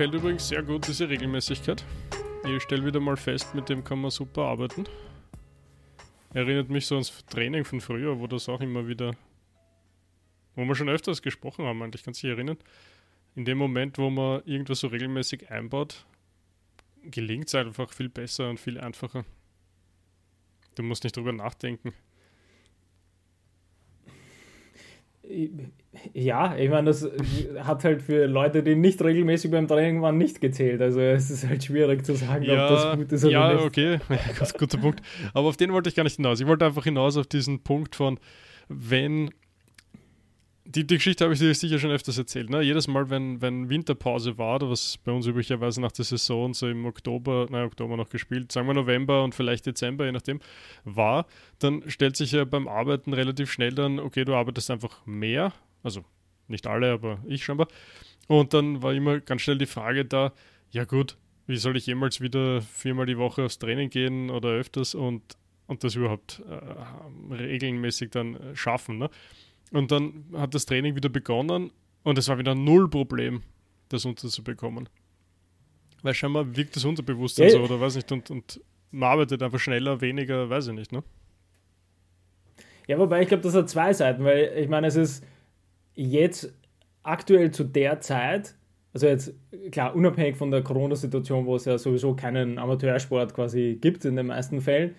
gefällt übrigens sehr gut diese Regelmäßigkeit. Ich stelle wieder mal fest, mit dem kann man super arbeiten. Erinnert mich so ans Training von früher, wo das auch immer wieder, wo wir schon öfters gesprochen haben, eigentlich kann sich erinnern. In dem Moment, wo man irgendwas so regelmäßig einbaut, gelingt es einfach viel besser und viel einfacher. Du musst nicht drüber nachdenken. Ja, ich meine, das hat halt für Leute, die nicht regelmäßig beim Training waren, nicht gezählt. Also es ist halt schwierig zu sagen, ja, ob das gut ist oder ja, nicht. Ja, okay, ganz guter Punkt. Aber auf den wollte ich gar nicht hinaus. Ich wollte einfach hinaus auf diesen Punkt von, wenn die, die Geschichte habe ich dir sicher schon öfters erzählt. Ne? Jedes Mal, wenn, wenn Winterpause war, oder was bei uns üblicherweise nach der Saison so im Oktober, nein, Oktober noch gespielt, sagen wir November und vielleicht Dezember, je nachdem, war, dann stellt sich ja beim Arbeiten relativ schnell dann, okay, du arbeitest einfach mehr, also nicht alle, aber ich scheinbar. Und dann war immer ganz schnell die Frage da, ja gut, wie soll ich jemals wieder viermal die Woche aufs Training gehen oder öfters und, und das überhaupt äh, regelmäßig dann äh, schaffen. Ne? Und dann hat das Training wieder begonnen und es war wieder null Problem, das unterzubekommen. Weil scheinbar wirkt das Unterbewusstsein Ja. so oder weiß nicht und, und man arbeitet einfach schneller, weniger, weiß ich nicht, ne? Ja, wobei ich glaube, das hat zwei Seiten, weil ich meine, es ist jetzt aktuell zu der Zeit, also jetzt klar, unabhängig von der Corona-Situation, wo es ja sowieso keinen Amateursport quasi gibt in den meisten Fällen,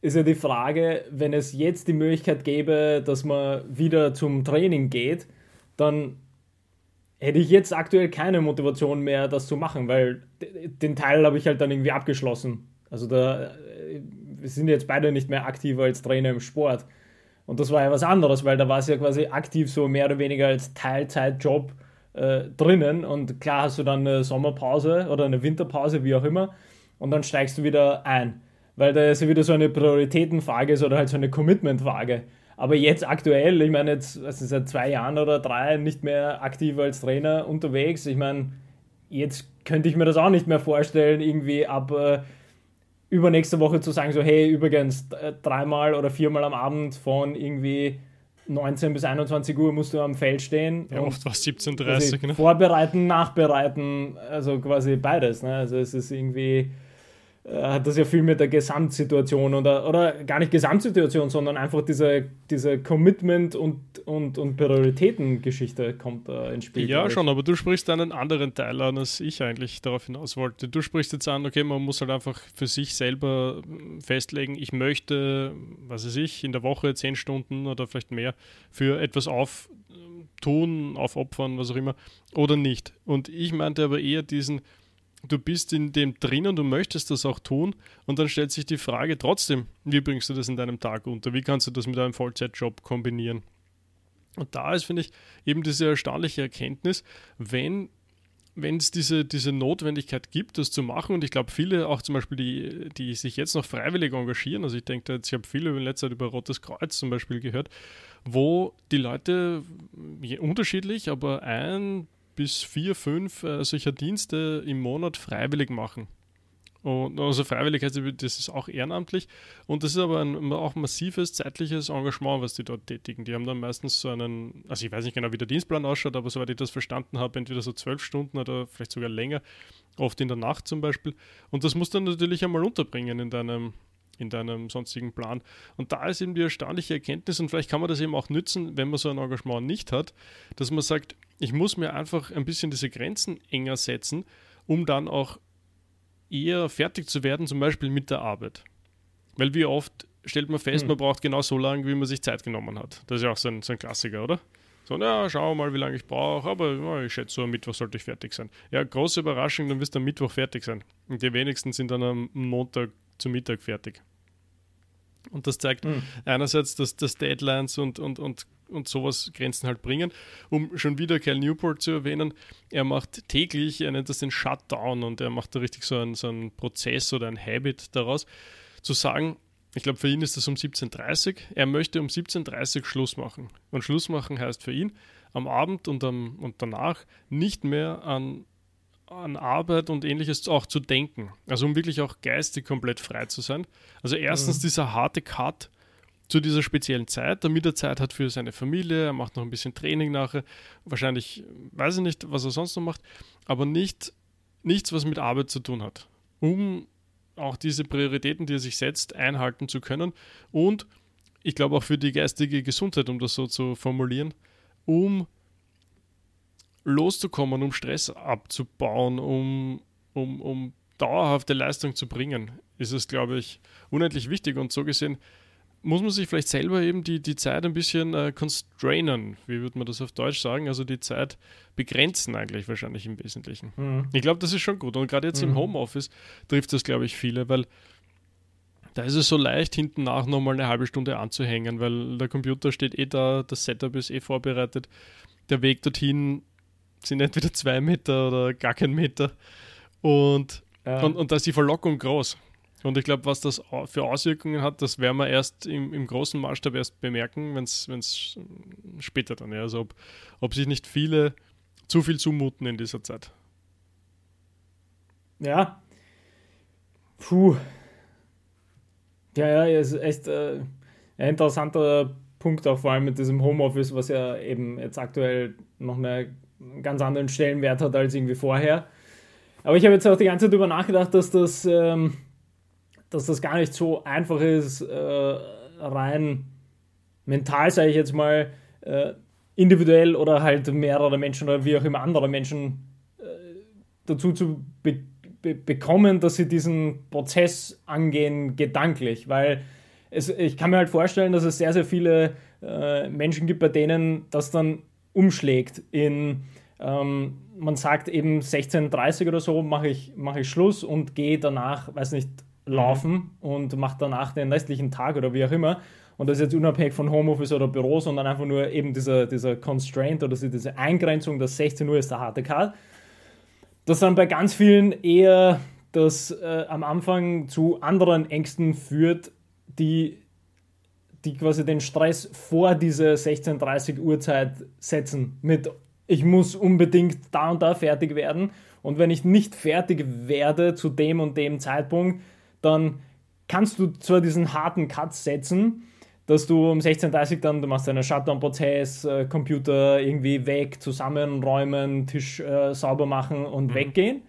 ist ja die Frage, wenn es jetzt die Möglichkeit gäbe, dass man wieder zum Training geht, dann hätte ich jetzt aktuell keine Motivation mehr, das zu machen, weil den Teil habe ich halt dann irgendwie abgeschlossen. Also da äh, wir sind jetzt beide nicht mehr aktiv als Trainer im Sport. Und das war ja was anderes, weil da war es ja quasi aktiv so mehr oder weniger als Teilzeitjob äh, drinnen. Und klar hast du dann eine Sommerpause oder eine Winterpause, wie auch immer. Und dann steigst du wieder ein. Weil da ist ja wieder so eine Prioritätenfrage ist oder halt so eine Commitmentfrage. Aber jetzt aktuell, ich meine, jetzt also seit zwei Jahren oder drei nicht mehr aktiv als Trainer unterwegs. Ich meine, jetzt könnte ich mir das auch nicht mehr vorstellen, irgendwie ab äh, übernächste Woche zu sagen, so hey, übrigens, äh, dreimal oder viermal am Abend von irgendwie 19 bis 21 Uhr musst du am Feld stehen. Ja, oft war es 17.30 quasi ne? Vorbereiten, nachbereiten, also quasi beides. Ne? Also es ist irgendwie, hat das ja viel mit der Gesamtsituation oder, oder gar nicht Gesamtsituation, sondern einfach diese, diese Commitment- und, und, und Prioritätengeschichte kommt da ins Spiel. Ja, schon, aber du sprichst einen anderen Teil an, als ich eigentlich darauf hinaus wollte. Du sprichst jetzt an, okay, man muss halt einfach für sich selber mm, festlegen, ich möchte, was weiß ich, in der Woche zehn Stunden oder vielleicht mehr für etwas auftun, aufopfern, was auch immer, oder nicht. Und ich meinte aber eher diesen, du bist in dem drin und du möchtest das auch tun und dann stellt sich die Frage trotzdem, wie bringst du das in deinem Tag unter? Wie kannst du das mit einem Vollzeitjob kombinieren? Und da ist, finde ich, eben diese erstaunliche Erkenntnis, wenn wenn es diese, diese Notwendigkeit gibt, das zu machen, und ich glaube, viele auch zum Beispiel, die, die sich jetzt noch freiwillig engagieren, also ich denke, ich habe viele in letzter Zeit über Rotes Kreuz zum Beispiel gehört, wo die Leute unterschiedlich, aber ein bis vier, fünf äh, solcher Dienste im Monat freiwillig machen. Und also freiwillig heißt, das ist auch ehrenamtlich und das ist aber ein auch massives zeitliches Engagement, was die dort tätigen. Die haben dann meistens so einen, also ich weiß nicht genau, wie der Dienstplan ausschaut, aber soweit ich das verstanden habe, entweder so zwölf Stunden oder vielleicht sogar länger, oft in der Nacht zum Beispiel. Und das musst du dann natürlich einmal unterbringen in deinem, in deinem sonstigen Plan. Und da ist eben die erstaunliche Erkenntnis, und vielleicht kann man das eben auch nützen, wenn man so ein Engagement nicht hat, dass man sagt, ich muss mir einfach ein bisschen diese Grenzen enger setzen, um dann auch eher fertig zu werden, zum Beispiel mit der Arbeit. Weil wie oft stellt man fest, Hm. man braucht genau so lange, wie man sich Zeit genommen hat. Das ist ja auch so ein, so ein Klassiker, oder? So, na, schauen wir mal, wie lange ich brauche, aber ja, ich schätze, so am Mittwoch sollte ich fertig sein. Ja, große Überraschung, dann wirst du am Mittwoch fertig sein. Und die wenigsten sind dann am Montag zu Mittag fertig. Und das zeigt Hm. einerseits, dass, dass Deadlines und, und, und, und sowas Grenzen halt bringen. Um schon wieder Cal Newport zu erwähnen, er macht täglich, er nennt das den Shutdown und er macht da richtig so einen, so einen Prozess oder ein Habit daraus, zu sagen, ich glaube, für ihn ist das um 17.30 Uhr. Er möchte um 17.30 Uhr Schluss machen. Und Schluss machen heißt für ihn, am Abend und, am, und danach nicht mehr an, an Arbeit und ähnliches auch zu denken. Also um wirklich auch geistig komplett frei zu sein. Also erstens Mhm. dieser harte Cut zu dieser speziellen Zeit, damit er Zeit hat für seine Familie, er macht noch ein bisschen Training nachher, wahrscheinlich, weiß ich nicht, was er sonst noch macht, aber nicht nichts, was mit Arbeit zu tun hat, um auch diese Prioritäten, die er sich setzt, einhalten zu können. Und ich glaube auch für die geistige Gesundheit, um das so zu formulieren, um loszukommen, um Stress abzubauen, um, um, um dauerhafte Leistung zu bringen, ist es, glaube ich, unendlich wichtig. Und so gesehen muss man sich vielleicht selber eben die, die Zeit ein bisschen äh, constrainen, wie würde man das auf Deutsch sagen, also die Zeit begrenzen eigentlich wahrscheinlich im Wesentlichen. Mhm. Ich glaube, das ist schon gut. Und gerade jetzt mhm. im Homeoffice trifft das, glaube ich, viele, weil da ist es so leicht, hinten nach nochmal eine halbe Stunde anzuhängen, weil der Computer steht eh da, das Setup ist eh vorbereitet. Der Weg dorthin sind entweder zwei Meter oder gar kein Meter. Und, ja. und, und da ist die Verlockung groß. Und ich glaube, was das für Auswirkungen hat, das werden wir erst im, im großen Maßstab erst bemerken, wenn es später dann, ja. Also ob, ob sich nicht viele zu viel zumuten in dieser Zeit. Ja. Puh. Ja, ja, ist echt äh, ein interessanter Punkt, auch vor allem mit diesem Homeoffice, was ja eben jetzt aktuell noch einen ganz anderen Stellenwert hat als irgendwie vorher. Aber ich habe jetzt auch die ganze Zeit darüber nachgedacht, dass das ähm, dass das gar nicht so einfach ist, äh, rein mental, sage ich jetzt mal, äh, individuell oder halt mehrere Menschen oder wie auch immer andere Menschen äh, dazu zu be be bekommen, dass sie diesen Prozess angehen, gedanklich. Weil es, ich kann mir halt vorstellen, dass es sehr, sehr viele äh, Menschen gibt, bei denen das dann umschlägt in ähm, man sagt eben 16.30 oder so mache ich, mach ich Schluss und gehe danach, weiß nicht, laufen und macht danach den restlichen Tag oder wie auch immer. Und das ist jetzt unabhängig von Homeoffice oder Büro, sondern einfach nur eben dieser, dieser Constraint oder diese Eingrenzung, dass 16 Uhr ist der harte Cut. Das dann bei ganz vielen eher das äh, am Anfang zu anderen Ängsten führt, die, die quasi den Stress vor diese 16.30 Uhr Zeit setzen mit ich muss unbedingt da und da fertig werden und wenn ich nicht fertig werde zu dem und dem Zeitpunkt, dann kannst du zwar diesen harten Cut setzen, dass du um 16.30 Uhr dann, du machst einen Shutdown-Prozess, äh, Computer irgendwie weg, zusammenräumen, Tisch äh, sauber machen und mhm. weggehen.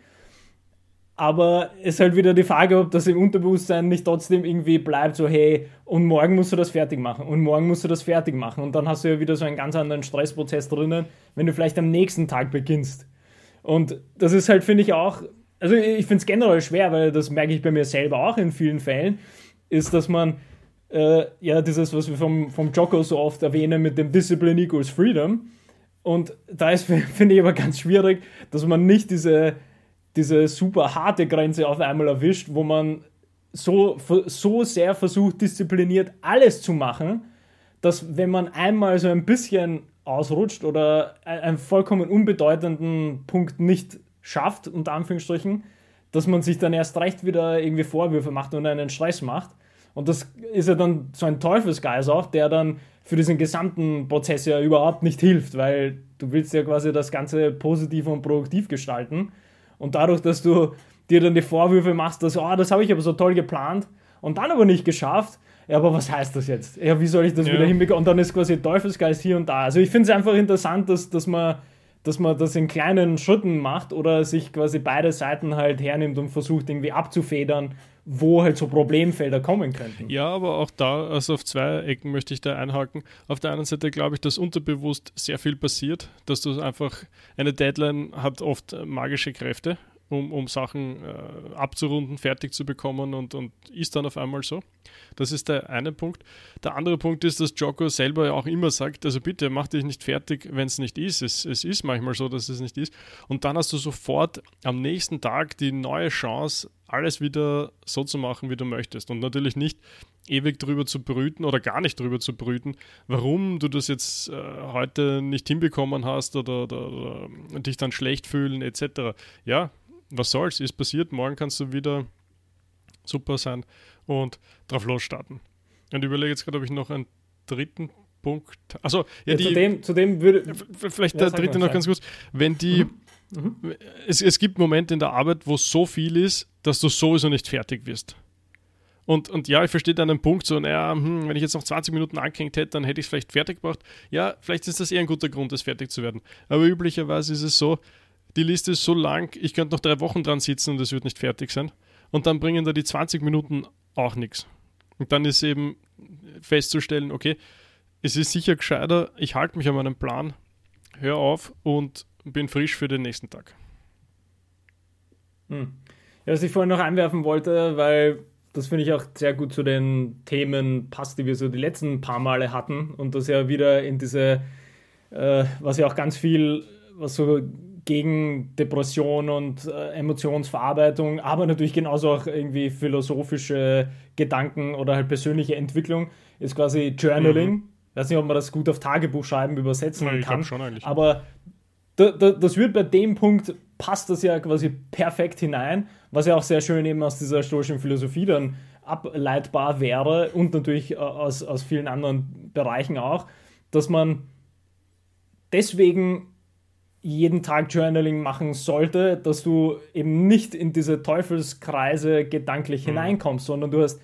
Aber es ist halt wieder die Frage, ob das im Unterbewusstsein nicht trotzdem irgendwie bleibt, so hey, und morgen musst du das fertig machen und morgen musst du das fertig machen. Und dann hast du ja wieder so einen ganz anderen Stressprozess drinnen, wenn du vielleicht am nächsten Tag beginnst. Und das ist halt, finde ich, auch also ich finde es generell schwer, weil das merke ich bei mir selber auch in vielen Fällen, ist, dass man äh, ja dieses, was wir vom, vom Jocko so oft erwähnen mit dem Discipline equals Freedom. Und da ist, finde ich aber ganz schwierig, dass man nicht diese, diese super harte Grenze auf einmal erwischt, wo man so, so sehr versucht, diszipliniert alles zu machen, dass wenn man einmal so ein bisschen ausrutscht oder einen vollkommen unbedeutenden Punkt nicht schafft, unter Anführungsstrichen, dass man sich dann erst recht wieder irgendwie Vorwürfe macht und einen Stress macht. Und das ist ja dann so ein Teufelsgeist auch, der dann für diesen gesamten Prozess ja überhaupt nicht hilft, weil du willst ja quasi das Ganze positiv und produktiv gestalten. Und dadurch, dass du dir dann die Vorwürfe machst, dass, oh, das habe ich aber so toll geplant und dann aber nicht geschafft, ja, aber was heißt das jetzt? Ja, wie soll ich das ja. wieder hinbekommen? Und dann ist quasi Teufelsgeist hier und da. Also ich finde es einfach interessant, dass, dass man dass man das in kleinen Schritten macht oder sich quasi beide Seiten halt hernimmt und versucht irgendwie abzufedern, wo halt so Problemfelder kommen könnten. Ja, aber auch da, also auf zwei Ecken möchte ich da einhaken. Auf der einen Seite glaube ich, dass unterbewusst sehr viel passiert, dass du einfach, eine Deadline hat oft magische Kräfte um, um Sachen äh, abzurunden, fertig zu bekommen und, und ist dann auf einmal so. Das ist der eine Punkt. Der andere Punkt ist, dass Joko selber ja auch immer sagt, also bitte mach dich nicht fertig, wenn es nicht ist. Es, es ist manchmal so, dass es nicht ist. Und dann hast du sofort am nächsten Tag die neue Chance, alles wieder so zu machen, wie du möchtest. Und natürlich nicht ewig drüber zu brüten oder gar nicht drüber zu brüten, warum du das jetzt äh, heute nicht hinbekommen hast oder, oder, oder dich dann schlecht fühlen etc. Ja, was soll's, ist passiert, morgen kannst du wieder super sein und drauf losstarten. Und ich überlege jetzt gerade, ob ich noch einen dritten Punkt. Also, ja, ja die, zu, dem, zu dem würde. Vielleicht ja, der dritte noch ganz kurz. Wenn die. Mhm. Mhm. Es, es gibt Momente in der Arbeit, wo so viel ist, dass du sowieso nicht fertig wirst. Und, und ja, ich verstehe deinen Punkt so, naja, hm, wenn ich jetzt noch 20 Minuten angehängt hätte, dann hätte ich es vielleicht fertig gebracht. Ja, vielleicht ist das eher ein guter Grund, das fertig zu werden. Aber üblicherweise ist es so, die Liste ist so lang, ich könnte noch drei Wochen dran sitzen und es wird nicht fertig sein. Und dann bringen da die 20 Minuten auch nichts. Und dann ist eben festzustellen, okay, es ist sicher gescheiter, ich halte mich an meinem Plan, hör auf und bin frisch für den nächsten Tag. Hm. Ja, was ich vorhin noch einwerfen wollte, weil das finde ich auch sehr gut zu den Themen passt, die wir so die letzten paar Male hatten und das ja wieder in diese, äh, was ja auch ganz viel, was so gegen Depression und äh, Emotionsverarbeitung, aber natürlich genauso auch irgendwie philosophische Gedanken oder halt persönliche Entwicklung ist quasi Journaling. Mhm. Ich weiß nicht, ob man das gut auf Tagebuchschreiben übersetzen ja, kann, schon eigentlich. aber da, da, das wird bei dem Punkt, passt das ja quasi perfekt hinein, was ja auch sehr schön eben aus dieser stoischen Philosophie dann ableitbar wäre und natürlich äh, aus, aus vielen anderen Bereichen auch, dass man deswegen jeden Tag Journaling machen sollte, dass du eben nicht in diese Teufelskreise gedanklich mhm. hineinkommst, sondern du hast,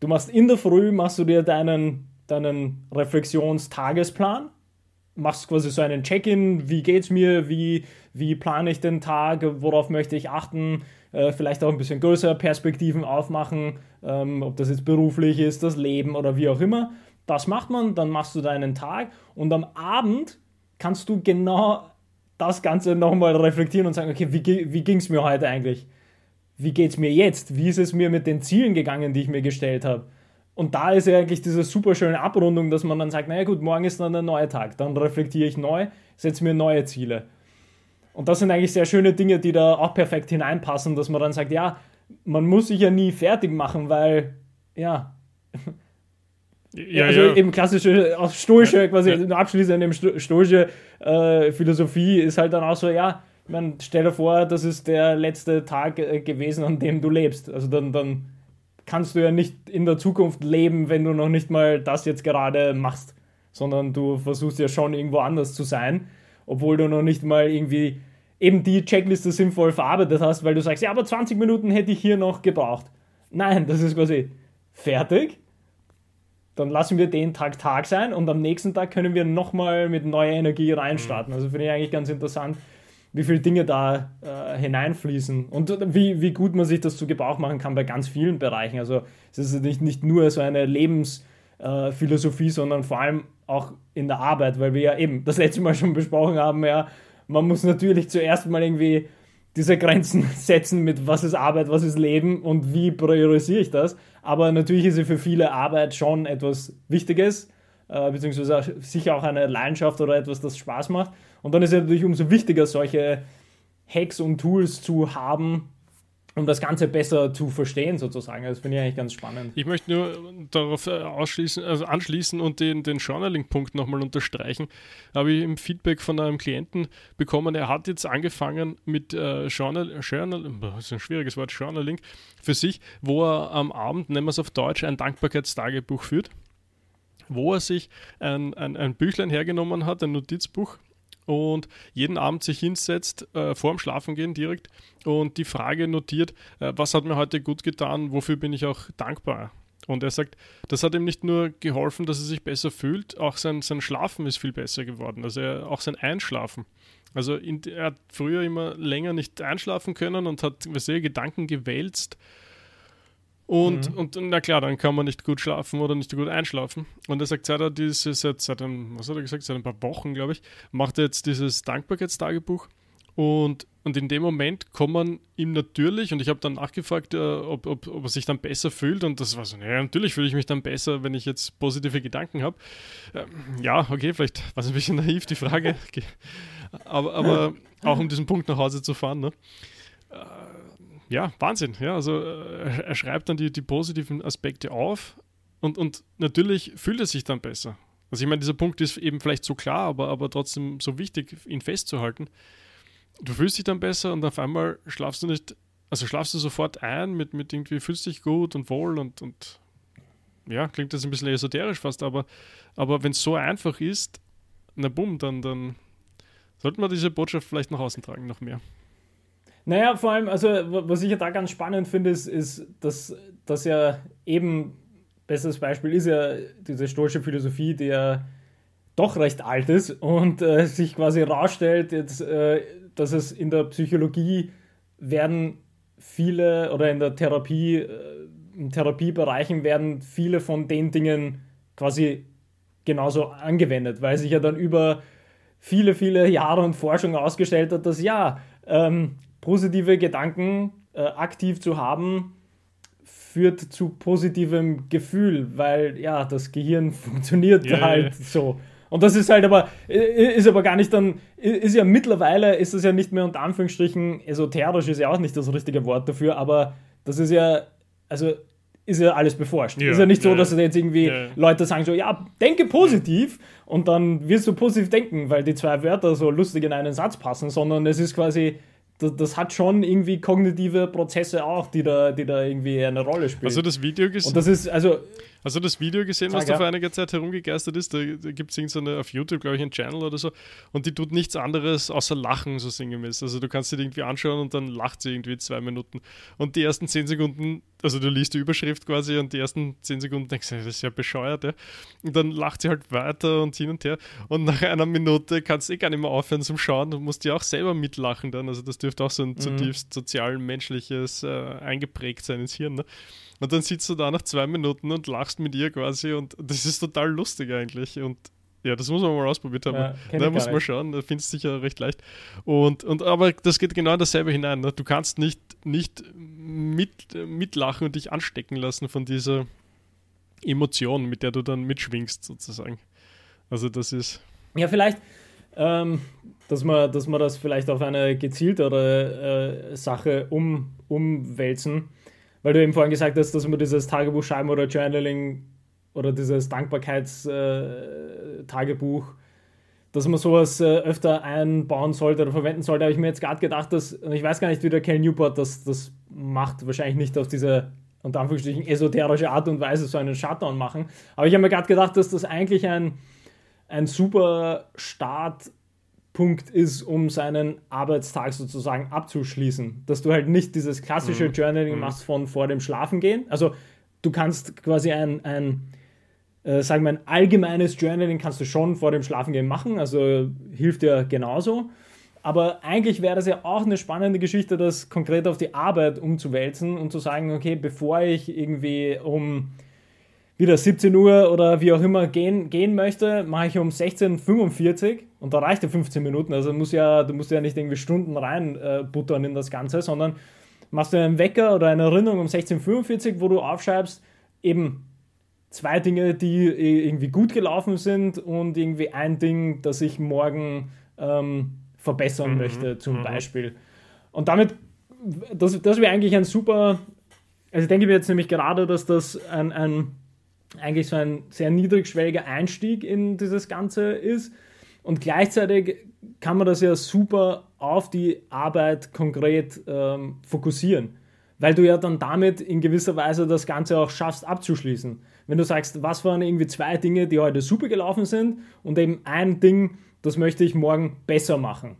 du machst in der Früh, machst du dir deinen, deinen Reflexionstagesplan, machst quasi so einen Check-in, wie geht's mir, wie, wie plane ich den Tag, worauf möchte ich achten, äh, vielleicht auch ein bisschen größere Perspektiven aufmachen, ähm, ob das jetzt beruflich ist, das Leben oder wie auch immer. Das macht man, dann machst du deinen Tag und am Abend kannst du genau das Ganze nochmal reflektieren und sagen, okay, wie, wie ging es mir heute eigentlich? Wie geht es mir jetzt? Wie ist es mir mit den Zielen gegangen, die ich mir gestellt habe? Und da ist ja eigentlich diese super schöne Abrundung, dass man dann sagt, naja gut, morgen ist dann ein neuer Tag. Dann reflektiere ich neu, setze mir neue Ziele. Und das sind eigentlich sehr schöne Dinge, die da auch perfekt hineinpassen, dass man dann sagt, ja, man muss sich ja nie fertig machen, weil, ja, ja, also ja. eben klassische, auch stoische, quasi ja. abschließend eben stoische äh, Philosophie ist halt dann auch so, ja, man stell dir vor, das ist der letzte Tag äh, gewesen, an dem du lebst. Also dann, dann kannst du ja nicht in der Zukunft leben, wenn du noch nicht mal das jetzt gerade machst, sondern du versuchst ja schon irgendwo anders zu sein, obwohl du noch nicht mal irgendwie eben die Checkliste sinnvoll verarbeitet hast, weil du sagst, ja, aber 20 Minuten hätte ich hier noch gebraucht. Nein, das ist quasi fertig dann lassen wir den Tag Tag sein und am nächsten Tag können wir nochmal mit neuer Energie reinstarten. Mhm. Also finde ich eigentlich ganz interessant, wie viele Dinge da äh, hineinfließen und wie, wie gut man sich das zu Gebrauch machen kann bei ganz vielen Bereichen. Also es ist nicht, nicht nur so eine Lebensphilosophie, äh, sondern vor allem auch in der Arbeit, weil wir ja eben das letzte Mal schon besprochen haben, ja, man muss natürlich zuerst mal irgendwie diese Grenzen setzen mit was ist Arbeit, was ist Leben und wie priorisiere ich das. Aber natürlich ist für viele Arbeit schon etwas Wichtiges, äh, beziehungsweise sicher auch eine Leidenschaft oder etwas, das Spaß macht. Und dann ist es natürlich umso wichtiger, solche Hacks und Tools zu haben, um das Ganze besser zu verstehen, sozusagen. Das finde ich eigentlich ganz spannend. Ich möchte nur darauf äh, ausschließen, also anschließen und den, den Journaling-Punkt nochmal unterstreichen. Habe ich im Feedback von einem Klienten bekommen, er hat jetzt angefangen mit äh, Journal, Journal, das ist ein schwieriges Wort, Journaling, für sich, wo er am Abend, nennen wir es auf Deutsch, ein Dankbarkeitstagebuch führt wo er sich ein, ein, ein Büchlein hergenommen hat, ein Notizbuch, und jeden Abend sich hinsetzt, äh, vorm Schlafengehen direkt und die Frage notiert, äh, was hat mir heute gut getan, wofür bin ich auch dankbar. Und er sagt, das hat ihm nicht nur geholfen, dass er sich besser fühlt, auch sein, sein Schlafen ist viel besser geworden, also er, auch sein Einschlafen. Also in, er hat früher immer länger nicht einschlafen können und hat sehr Gedanken gewälzt und, mhm. und na klar, dann kann man nicht gut schlafen oder nicht gut einschlafen. Und er sagt, seit er dieses, seit, seit einem, was hat er gesagt, seit ein paar Wochen, glaube ich, macht er jetzt dieses Dankbarkeitstagebuch. Und, und in dem Moment kommen ihm natürlich, und ich habe dann nachgefragt, äh, ob, ob, ob, er sich dann besser fühlt. Und das war so, naja, natürlich fühle ich mich dann besser, wenn ich jetzt positive Gedanken habe. Ähm, ja, okay, vielleicht war es ein bisschen naiv, die Frage. aber, aber auch um diesen Punkt nach Hause zu fahren. Ne? Äh, ja, Wahnsinn. Ja, also äh, er schreibt dann die, die positiven Aspekte auf und, und natürlich fühlt er sich dann besser. Also ich meine, dieser Punkt ist eben vielleicht so klar, aber, aber trotzdem so wichtig, ihn festzuhalten. Du fühlst dich dann besser und auf einmal schlafst du nicht, also schlafst du sofort ein mit, mit irgendwie, fühlst dich gut und wohl und, und ja, klingt das ein bisschen esoterisch fast, aber, aber wenn es so einfach ist, na bumm, dann, dann sollten wir diese Botschaft vielleicht nach außen tragen, noch mehr. Naja, vor allem, also was ich ja da ganz spannend finde, ist, ist dass, dass ja eben, bestes Beispiel ist ja diese stoische Philosophie, die ja doch recht alt ist und äh, sich quasi rausstellt, jetzt äh, dass es in der Psychologie werden viele oder in der Therapie, äh, in Therapiebereichen werden viele von den Dingen quasi genauso angewendet, weil sich ja dann über viele, viele Jahre und Forschung ausgestellt hat, dass ja, ähm, positive Gedanken äh, aktiv zu haben, führt zu positivem Gefühl, weil ja, das Gehirn funktioniert yeah, halt yeah. so. Und das ist halt aber, ist aber gar nicht dann, ist ja mittlerweile, ist das ja nicht mehr unter Anführungsstrichen, esoterisch ist ja auch nicht das richtige Wort dafür, aber das ist ja, also ist ja alles beforscht. Ja, ist ja nicht so, ja, dass jetzt irgendwie ja. Leute sagen so, ja, denke positiv und dann wirst du positiv denken, weil die zwei Wörter so lustig in einen Satz passen, sondern es ist quasi, das, das, hat schon irgendwie kognitive Prozesse auch, die da, die da irgendwie eine Rolle spielen. Also das Video gesehen? Und das ist, also du das Video gesehen, was da vor einiger Zeit herumgegeistert ist? Da, da gibt es irgendeine auf YouTube, glaube ich, einen Channel oder so. Und die tut nichts anderes außer lachen, so sinngemäß. Also du kannst sie irgendwie anschauen und dann lacht sie irgendwie zwei Minuten. Und die ersten zehn Sekunden, also du liest die Überschrift quasi und die ersten zehn Sekunden denkst du, das ist ja bescheuert, ja. Und dann lacht sie halt weiter und hin und her. Und nach einer Minute kannst du eh gar nicht mehr aufhören zum Schauen. Du musst ja auch selber mitlachen dann. Also das dürfte auch so ein mhm. zutiefst sozial-menschliches äh, eingeprägt sein ins Hirn. Ne? Und dann sitzt du da nach zwei Minuten und lachst mit ihr quasi und das ist total lustig eigentlich. Und ja, das muss man mal ausprobiert haben. Ja, da muss man schauen, da findest du sicher recht leicht. Und, und aber das geht genau in dasselbe hinein. Ne? Du kannst nicht, nicht mit, mitlachen und dich anstecken lassen von dieser Emotion, mit der du dann mitschwingst, sozusagen. Also das ist. Ja, vielleicht, ähm, dass, man, dass man das vielleicht auf eine gezieltere äh, Sache um, umwälzen weil du eben vorhin gesagt hast, dass man dieses Tagebuch schreiben oder Journaling oder dieses Dankbarkeitstagebuch, äh, dass man sowas äh, öfter einbauen sollte oder verwenden sollte, habe ich mir jetzt gerade gedacht, dass, ich weiß gar nicht, wie der Cal Newport das, das macht, wahrscheinlich nicht auf diese unter Anführungsstrichen esoterische Art und Weise so einen Shutdown machen, aber ich habe mir gerade gedacht, dass das eigentlich ein, ein super Start Punkt ist, um seinen Arbeitstag sozusagen abzuschließen. Dass du halt nicht dieses klassische mhm. Journaling mhm. machst von vor dem Schlafengehen. Also du kannst quasi ein, ein äh, sagen wir ein allgemeines Journaling kannst du schon vor dem Schlafengehen machen, also hilft dir genauso. Aber eigentlich wäre das ja auch eine spannende Geschichte, das konkret auf die Arbeit umzuwälzen und zu sagen, okay, bevor ich irgendwie um wieder 17 Uhr oder wie auch immer gehen, gehen möchte, mache ich um 16.45 Uhr und da reicht ja 15 Minuten. Also muss ja, du musst ja nicht irgendwie Stunden rein äh, buttern in das Ganze, sondern machst du einen Wecker oder eine Erinnerung um 16.45 Uhr, wo du aufschreibst, eben zwei Dinge, die irgendwie gut gelaufen sind und irgendwie ein Ding, das ich morgen ähm, verbessern mhm. möchte, zum mhm. Beispiel. Und damit, das, das wäre eigentlich ein super, also ich denke mir jetzt nämlich gerade, dass das ein, ein eigentlich so ein sehr niedrigschwelliger Einstieg in dieses Ganze ist. Und gleichzeitig kann man das ja super auf die Arbeit konkret ähm, fokussieren, weil du ja dann damit in gewisser Weise das Ganze auch schaffst abzuschließen. Wenn du sagst, was waren irgendwie zwei Dinge, die heute super gelaufen sind und eben ein Ding, das möchte ich morgen besser machen.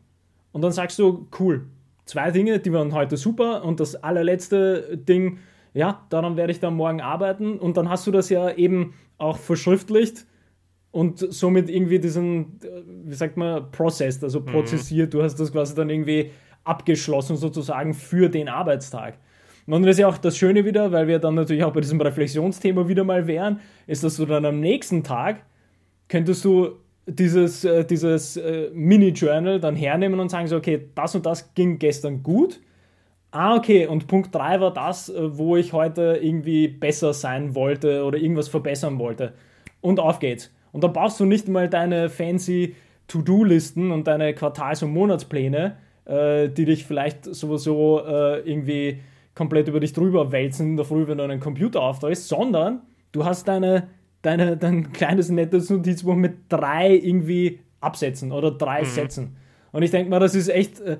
Und dann sagst du, cool, zwei Dinge, die waren heute super und das allerletzte Ding, ja, daran werde ich dann morgen arbeiten und dann hast du das ja eben auch verschriftlicht und somit irgendwie diesen, wie sagt man, processed, also mhm. prozessiert. Mhm. Du hast das quasi dann irgendwie abgeschlossen sozusagen für den Arbeitstag. Und das ist ja auch das Schöne wieder, weil wir dann natürlich auch bei diesem Reflexionsthema wieder mal wären, ist, dass du dann am nächsten Tag könntest du dieses, äh, dieses äh, Mini-Journal dann hernehmen und sagen so, okay, das und das ging gestern gut Ah, okay, und Punkt 3 war das, äh, wo ich heute irgendwie besser sein wollte oder irgendwas verbessern wollte. Und auf geht's. Und dann brauchst du nicht mal deine fancy To-Do-Listen und deine Quartals- und Monatspläne, äh, die dich vielleicht sowieso äh, irgendwie komplett über dich drüber wälzen in der Früh, wenn du einen Computer aufdrehst, sondern du hast deine, deine, dein kleines nettes Notizbuch mit drei irgendwie Absätzen oder drei mhm. Sätzen. Und ich denke mal, das ist echt äh,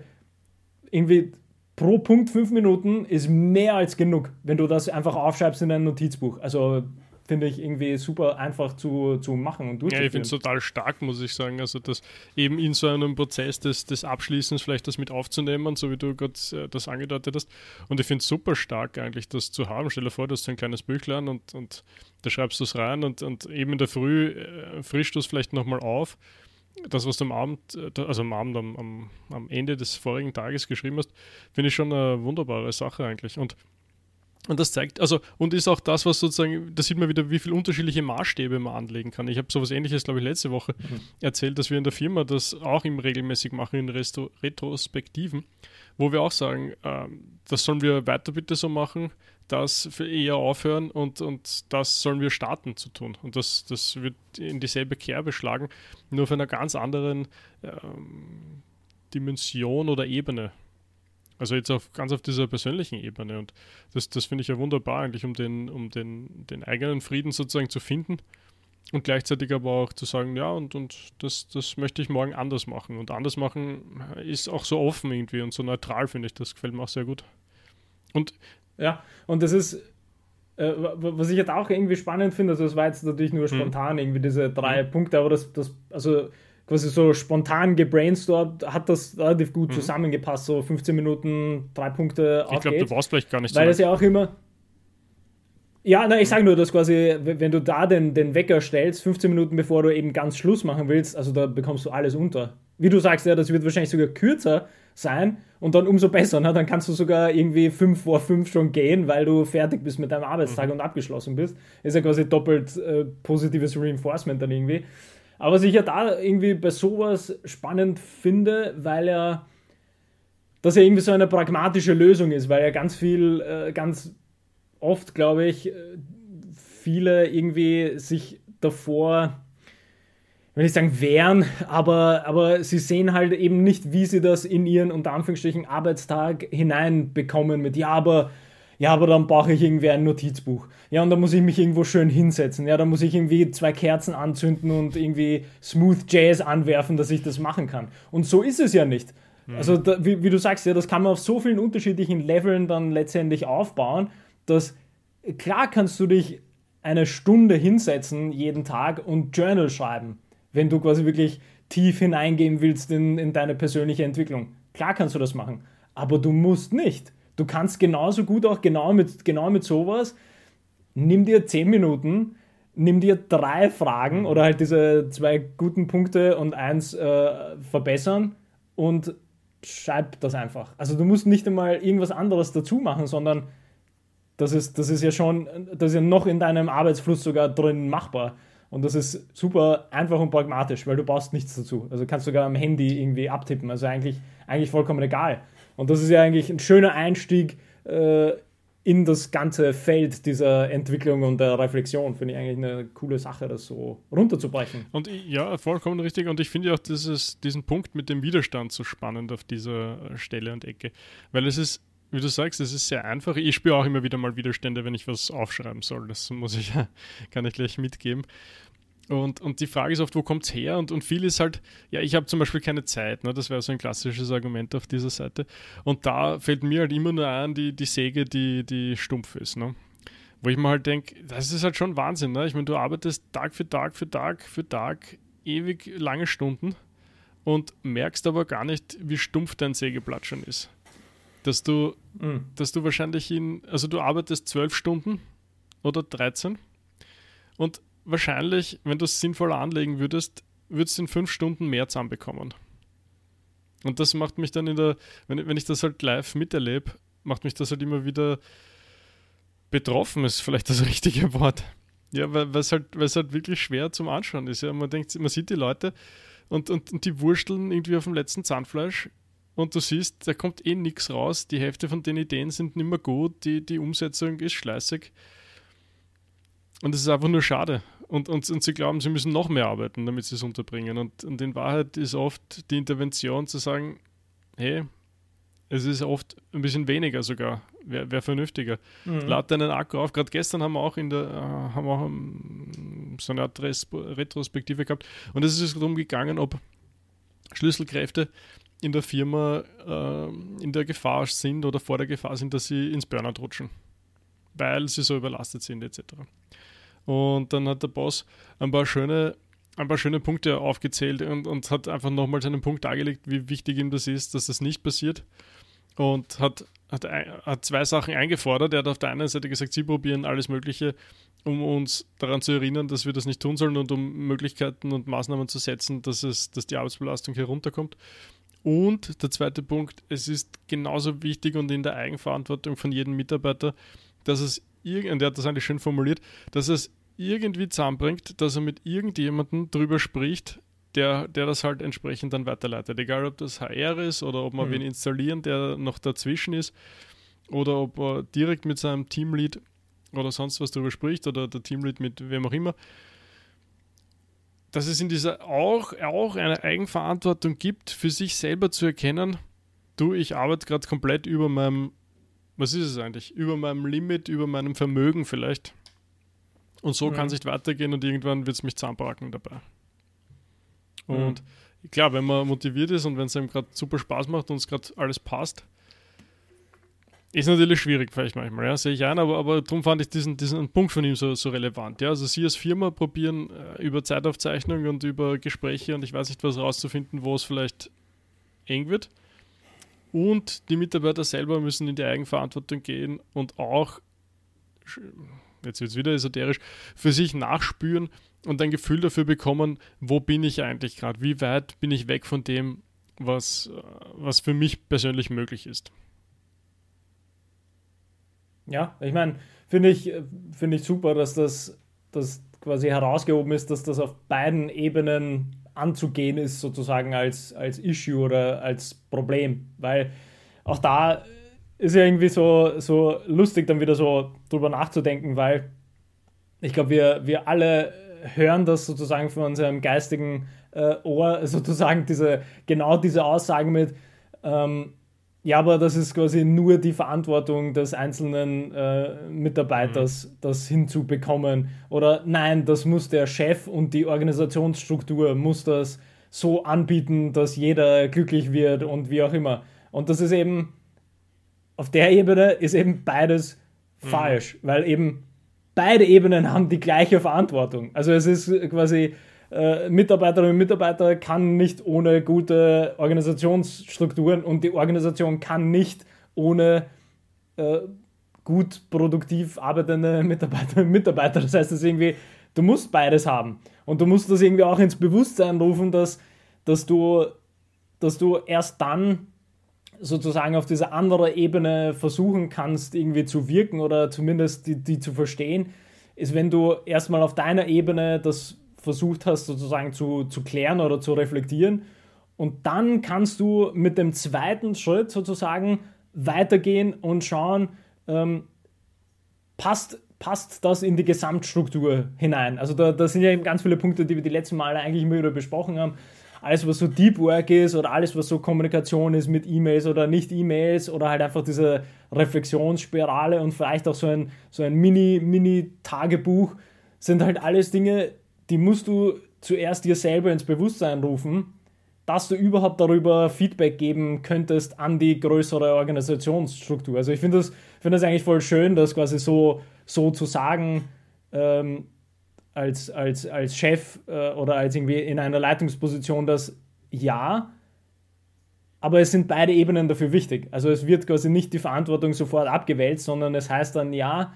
irgendwie pro Punkt fünf Minuten ist mehr als genug, wenn du das einfach aufschreibst in ein Notizbuch. Also finde ich irgendwie super einfach zu, zu machen und durchzuführen. Ja, ich finde es total stark, muss ich sagen. Also, das eben in so einem Prozess des, des Abschließens vielleicht das mit aufzunehmen, so wie du gerade äh, das angedeutet hast. Und ich finde es super stark eigentlich, das zu haben. Stell dir vor, du hast so ein kleines Büchlein und, und da schreibst du es rein und, und eben in der Früh äh, frischst du es vielleicht nochmal auf das, was du am Abend, äh, also am Abend, am, am, am Ende des vorigen Tages geschrieben hast, finde ich schon eine wunderbare Sache eigentlich. Und und das zeigt, also, und ist auch das, was sozusagen, da sieht man wieder, wie viele unterschiedliche Maßstäbe man anlegen kann. Ich habe sowas ähnliches, glaube ich, letzte Woche mhm. erzählt, dass wir in der Firma das auch im regelmäßig machen in Resto Retrospektiven, wo wir auch sagen, äh, das sollen wir weiter bitte so machen, das für eher aufhören und, und das sollen wir starten zu tun. Und das, das wird in dieselbe Kerbe schlagen, nur auf einer ganz anderen ähm, Dimension oder Ebene. Also jetzt auf, ganz auf dieser persönlichen Ebene. Und das, das finde ich ja wunderbar eigentlich, um den, um den, den eigenen Frieden sozusagen zu finden und gleichzeitig aber auch zu sagen, ja, und, und das, das möchte ich morgen anders machen. Und anders machen ist auch so offen irgendwie und so neutral, finde ich. Das gefällt mir auch sehr gut. Und ja, und das ist, äh, was ich jetzt auch irgendwie spannend finde, also das war jetzt natürlich nur hm. spontan, mhm. irgendwie diese drei mhm. Punkte, aber das, das, also quasi so spontan gebrainstormt, hat das relativ gut mhm. zusammengepasst, so 15 Minuten, drei Punkte Ich glaube, du brauchst vielleicht gar nicht Weil so das ja auch immer. Ja, na, ich sage nur, dass quasi, wenn du da den, den Wecker stellst, 15 Minuten bevor du eben ganz Schluss machen willst, also da bekommst du alles unter. Wie du sagst, ja, das wird wahrscheinlich sogar kürzer sein und dann umso besser. Ne? Dann kannst du sogar irgendwie 5 vor 5 schon gehen, weil du fertig bist mit deinem Arbeitstag mhm. und abgeschlossen bist. Ist ja quasi doppelt äh, positives Reinforcement dann irgendwie. Aber was ich ja da irgendwie bei sowas spannend finde, weil er das ja irgendwie so eine pragmatische Lösung ist, weil ja ganz viel, äh, ganz oft, glaube ich, äh, viele irgendwie sich davor, will ich sagen, wehren, aber, aber sie sehen halt eben nicht, wie sie das in ihren unter Anführungsstrichen Arbeitstag hineinbekommen mit, ja, aber ja, aber dann brauche ich irgendwie ein Notizbuch. Ja, und da muss ich mich irgendwo schön hinsetzen. Ja, da muss ich irgendwie zwei Kerzen anzünden und irgendwie Smooth Jazz anwerfen, dass ich das machen kann. Und so ist es ja nicht. Mhm. Also, da, wie, wie, du sagst, ja, das kann man auf so vielen unterschiedlichen Leveln dann letztendlich aufbauen, dass klar kannst du dich eine Stunde hinsetzen jeden Tag und Journal schreiben, wenn du quasi wirklich tief hineingehen willst in, in deine persönliche Entwicklung. Klar kannst du das machen, aber du musst nicht. Du kannst genauso gut auch genau mit, genau mit sowas, nimm dir zehn Minuten, nimm dir drei Fragen oder halt diese zwei guten Punkte und eins äh, verbessern und schreib das einfach. Also du musst nicht einmal irgendwas anderes dazu machen, sondern das ist, das ist ja schon, das ist ja noch in deinem Arbeitsfluss sogar drin machbar. Und das ist super einfach und pragmatisch, weil du brauchst nichts dazu. Also kannst du sogar am Handy irgendwie abtippen. Also eigentlich, eigentlich vollkommen egal. Und das ist ja eigentlich ein schöner Einstieg äh, in das ganze Feld dieser Entwicklung und der Reflexion. Finde ich eigentlich eine coole Sache, das so runterzubrechen. Und ja, vollkommen richtig. Und ich finde auch dieses, diesen Punkt mit dem Widerstand so spannend auf dieser Stelle und Ecke. Weil es ist, wie du sagst, es ist sehr einfach. Ich spüre auch immer wieder mal Widerstände, wenn ich was aufschreiben soll. Das muss ich, kann ich gleich mitgeben. Und, und die Frage ist oft, wo kommt es her? Und, und viel ist halt, ja, ich habe zum Beispiel keine Zeit. Ne? Das wäre so ein klassisches Argument auf dieser Seite. Und da fällt mir halt immer nur ein, die, die Säge, die, die stumpf ist. Ne? Wo ich mir halt denke, das ist halt schon Wahnsinn. Ne? Ich meine, du arbeitest Tag für Tag für Tag für Tag ewig lange Stunden und merkst aber gar nicht, wie stumpf dein Sägeblatt schon ist. Dass du, mhm. dass du wahrscheinlich in, also du arbeitest zwölf Stunden oder 13 und wahrscheinlich, wenn du es sinnvoll anlegen würdest, würdest du in fünf Stunden mehr zusammenbekommen. Und das macht mich dann in der, wenn, wenn ich das halt live miterlebe, macht mich das halt immer wieder betroffen, ist vielleicht das richtige Wort. Ja, weil es halt, halt wirklich schwer zum Anschauen ist. Ja, man denkt, man sieht die Leute und, und, und die wursteln irgendwie auf dem letzten Zahnfleisch und du siehst, da kommt eh nichts raus. Die Hälfte von den Ideen sind nicht mehr gut, die, die Umsetzung ist schleißig. Und es ist einfach nur schade. Und, und, und sie glauben, sie müssen noch mehr arbeiten, damit sie es unterbringen. Und, und in Wahrheit ist oft die Intervention zu sagen, hey, es ist oft ein bisschen weniger sogar, wäre wär vernünftiger. Mhm. Lad deinen Akku auf. Gerade gestern haben wir auch in der, äh, haben wir auch um, so eine Art Retrospektive gehabt. Und es ist darum gegangen, ob Schlüsselkräfte in der Firma äh, in der Gefahr sind oder vor der Gefahr sind, dass sie ins Burnout rutschen, weil sie so überlastet sind etc. Und dann hat der Boss ein paar schöne, ein paar schöne Punkte aufgezählt und, und hat einfach nochmal seinen Punkt dargelegt, wie wichtig ihm das ist, dass das nicht passiert. und hat, hat, hat zwei Sachen eingefordert. Er hat auf der einen Seite gesagt, sie probieren alles Mögliche, um uns daran zu erinnern, dass wir das nicht tun sollen und um Möglichkeiten und Maßnahmen zu setzen, dass, es, dass die Arbeitsbelastung herunterkommt. Und der zweite Punkt, es ist genauso wichtig und in der Eigenverantwortung von jedem Mitarbeiter, dass es, und er hat das eigentlich schön formuliert, dass es irgendwie zusammenbringt, dass er mit irgendjemandem drüber spricht, der, der das halt entsprechend dann weiterleitet. Egal, ob das HR ist oder ob wir mhm. wen installieren, der noch dazwischen ist oder ob er direkt mit seinem Teamlead oder sonst was darüber spricht oder der Teamlead mit wem auch immer. Dass es in dieser auch, auch eine Eigenverantwortung gibt, für sich selber zu erkennen, du, ich arbeite gerade komplett über meinem, was ist es eigentlich? Über meinem Limit, über meinem Vermögen vielleicht. Und so mhm. kann es nicht weitergehen und irgendwann wird es mich zusammenbracken dabei. Und mhm. klar, wenn man motiviert ist und wenn es einem gerade super Spaß macht und es gerade alles passt, ist natürlich schwierig, vielleicht manchmal, ja, sehe ich ein, aber, aber darum fand ich diesen, diesen Punkt von ihm so, so relevant. Ja, also Sie als Firma probieren äh, über Zeitaufzeichnung und über Gespräche und ich weiß nicht was rauszufinden, wo es vielleicht eng wird. Und die Mitarbeiter selber müssen in die Eigenverantwortung gehen und auch, jetzt wird es wieder esoterisch, für sich nachspüren, und ein Gefühl dafür bekommen, wo bin ich eigentlich gerade, wie weit bin ich weg von dem, was, was für mich persönlich möglich ist. Ja, ich meine, finde ich, find ich super, dass das, das quasi herausgehoben ist, dass das auf beiden Ebenen anzugehen ist, sozusagen als, als Issue oder als Problem. Weil auch da ist ja irgendwie so, so lustig, dann wieder so drüber nachzudenken, weil ich glaube, wir, wir alle hören das sozusagen von unserem geistigen äh, Ohr, sozusagen diese, genau diese Aussagen mit, ähm, ja, aber das ist quasi nur die Verantwortung des einzelnen äh, Mitarbeiters, mhm. das hinzubekommen. Oder nein, das muss der Chef und die Organisationsstruktur muss das so anbieten, dass jeder glücklich wird und wie auch immer. Und das ist eben, auf der Ebene ist eben beides mhm. falsch, weil eben beide Ebenen haben die gleiche Verantwortung. Also es ist quasi, äh, Mitarbeiterinnen und Mitarbeiter kann nicht ohne gute Organisationsstrukturen und die Organisation kann nicht ohne äh, gut produktiv arbeitende Mitarbeiterinnen und Mitarbeiter. Das heißt, es irgendwie, du musst beides haben. Und du musst das irgendwie auch ins Bewusstsein rufen, dass, dass, du, dass du erst dann sozusagen auf dieser anderen Ebene versuchen kannst, irgendwie zu wirken oder zumindest die, die zu verstehen, ist, wenn du erstmal auf deiner Ebene das versucht hast, sozusagen zu, zu klären oder zu reflektieren. Und dann kannst du mit dem zweiten Schritt sozusagen weitergehen und schauen, ähm, passt, passt das in die Gesamtstruktur hinein. Also da, da sind ja eben ganz viele Punkte, die wir die letzten Male eigentlich immer wieder besprochen haben alles, was so Deep Work ist oder alles, was so Kommunikation ist mit E-Mails oder nicht E-Mails oder halt einfach diese Reflexionsspirale und vielleicht auch so ein, so ein Mini-Mini-Tagebuch, sind halt alles Dinge, die musst du zuerst dir selber ins Bewusstsein rufen, dass du überhaupt darüber Feedback geben könntest an die größere Organisationsstruktur. Also ich finde das, find das eigentlich voll schön, das quasi so, so zu sagen, ähm, als, als, als Chef äh, oder als irgendwie in einer Leitungsposition, dass ja, aber es sind beide Ebenen dafür wichtig. Also es wird quasi nicht die Verantwortung sofort abgewälzt, sondern es heißt dann, ja,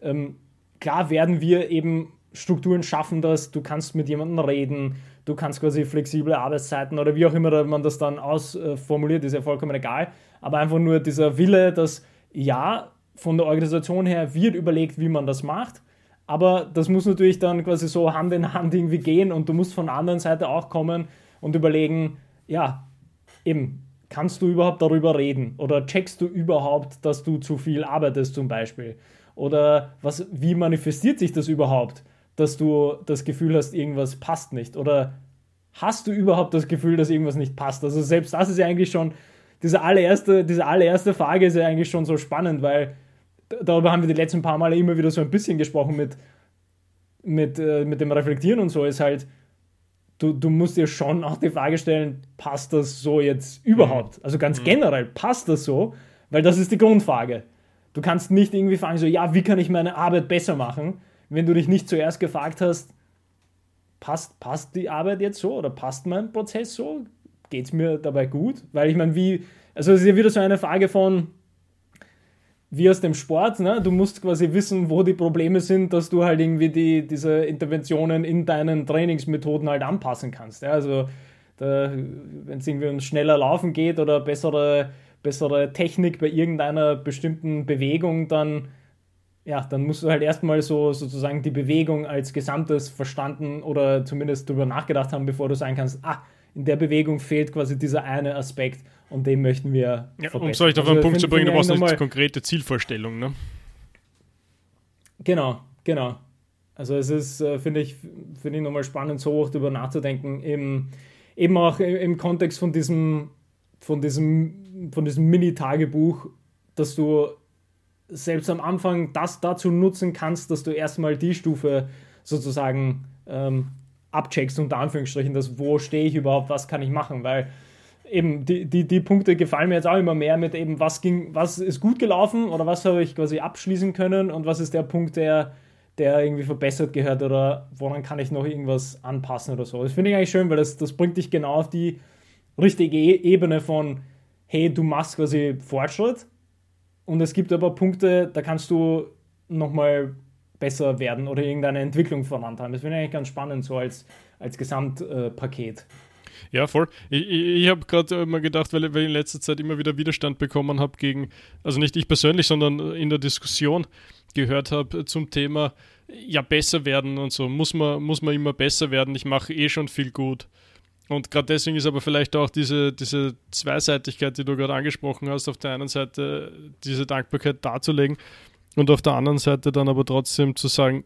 ähm, klar werden wir eben Strukturen schaffen, dass du kannst mit jemandem reden, du kannst quasi flexible Arbeitszeiten oder wie auch immer man das dann ausformuliert, ist ja vollkommen egal. Aber einfach nur dieser Wille, dass ja, von der Organisation her wird überlegt, wie man das macht aber das muss natürlich dann quasi so Hand in Hand irgendwie gehen und du musst von der anderen Seite auch kommen und überlegen, ja, eben, kannst du überhaupt darüber reden? Oder checkst du überhaupt, dass du zu viel arbeitest zum Beispiel? Oder was, wie manifestiert sich das überhaupt, dass du das Gefühl hast, irgendwas passt nicht? Oder hast du überhaupt das Gefühl, dass irgendwas nicht passt? Also selbst das ist ja eigentlich schon, diese allererste, diese allererste Frage ist ja eigentlich schon so spannend, weil darüber haben wir die letzten paar Male immer wieder so ein bisschen gesprochen mit, mit, äh, mit dem Reflektieren und so, ist halt, du, du musst dir schon auch die Frage stellen, passt das so jetzt überhaupt? Mhm. Also ganz mhm. generell, passt das so? Weil das ist die Grundfrage. Du kannst nicht irgendwie fragen, so, ja, wie kann ich meine Arbeit besser machen, wenn du dich nicht zuerst gefragt hast, passt, passt die Arbeit jetzt so oder passt mein Prozess so? Geht es mir dabei gut? Weil ich meine, wie, also es ist ja wieder so eine Frage von, wie aus dem Sport, ne? du musst quasi wissen, wo die Probleme sind, dass du halt irgendwie die, diese Interventionen in deinen Trainingsmethoden halt anpassen kannst. Ja? Also wenn es irgendwie um schneller laufen geht oder bessere, bessere Technik bei irgendeiner bestimmten Bewegung, dann, ja, dann musst du halt erstmal so sozusagen die Bewegung als Gesamtes verstanden oder zumindest darüber nachgedacht haben, bevor du sagen kannst, ah, in der Bewegung fehlt quasi dieser eine Aspekt und den möchten wir ja, Um es euch auf einen also, Punkt zu bringen, du brauchst eine konkrete Zielvorstellung, ne? Genau, genau. Also es ist, äh, finde ich, finde ich nochmal spannend, so auch darüber nachzudenken, im, eben auch im Kontext von diesem, von diesem, von diesem Mini-Tagebuch, dass du selbst am Anfang das dazu nutzen kannst, dass du erstmal die Stufe sozusagen ähm, abcheckst, unter Anführungsstrichen, dass wo stehe ich überhaupt, was kann ich machen, weil eben die, die, die Punkte gefallen mir jetzt auch immer mehr mit eben, was ging, was ist gut gelaufen oder was habe ich quasi abschließen können und was ist der Punkt, der, der irgendwie verbessert gehört oder woran kann ich noch irgendwas anpassen oder so. Das finde ich eigentlich schön, weil das, das bringt dich genau auf die richtige e-, Ebene von, hey, du machst quasi Fortschritt und es gibt aber Punkte, da kannst du nochmal besser werden oder irgendeine Entwicklung vorantreiben. Das finde ich eigentlich ganz spannend, so als, als Gesamtpaket. Äh, ja, voll. Ich, ich, habe gerade immer gedacht, weil, weil ich in letzter Zeit immer wieder Widerstand bekommen habe gegen, also nicht ich persönlich, sondern in der Diskussion gehört habe zum Thema, ja, besser werden und so. Muss man, muss man immer besser werden. Ich mache eh schon viel gut. Und gerade deswegen ist aber vielleicht auch diese, diese Zweiseitigkeit, die du gerade angesprochen hast, auf der einen Seite diese Dankbarkeit darzulegen und auf der anderen Seite dann aber trotzdem zu sagen,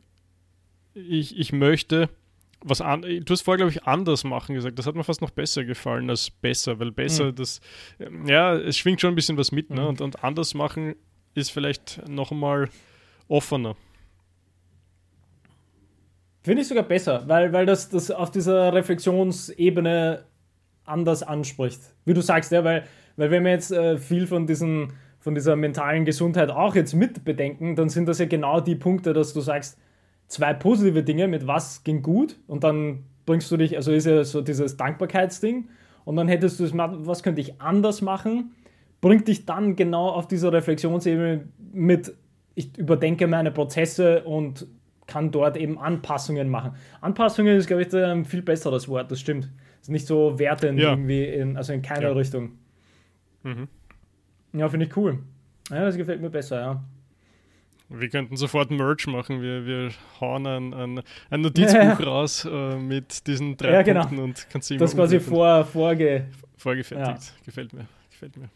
ich, ich möchte was an, du hast vorher, glaube ich, anders machen gesagt. Das hat mir fast noch besser gefallen als besser, weil besser, mhm. das, ja, es schwingt schon ein bisschen was mit, ne? Mhm. Und, und anders machen ist vielleicht noch mal offener. Finde ich sogar besser, weil, weil das, das auf dieser Reflexionsebene anders anspricht. Wie du sagst, ja, weil, weil wenn wir jetzt äh, viel von, diesen, von dieser mentalen Gesundheit auch jetzt mit bedenken, dann sind das ja genau die Punkte, dass du sagst, zwei positive Dinge mit was ging gut und dann bringst du dich, also ist ja so dieses Dankbarkeitsding und dann hättest du es, was könnte ich anders machen, bringt dich dann genau auf dieser Reflexionsebene mit, ich überdenke meine Prozesse und kann dort eben Anpassungen machen. Anpassungen ist, glaube ich, ein viel besseres Wort, das stimmt. Das ist nicht so wertend ja. irgendwie, in, also in keiner ja. Richtung. Mhm. Ja, finde ich cool. Ja, das gefällt mir besser, ja. Wir könnten sofort Merch machen. Wir, wir hauen ein, ein, ein Notizbuch raus äh, mit diesen drei ja, genau. Punkten und kannst du immer Das quasi vor, vorge vorgefertigt. Ja. Gefällt mir. Gefällt mir.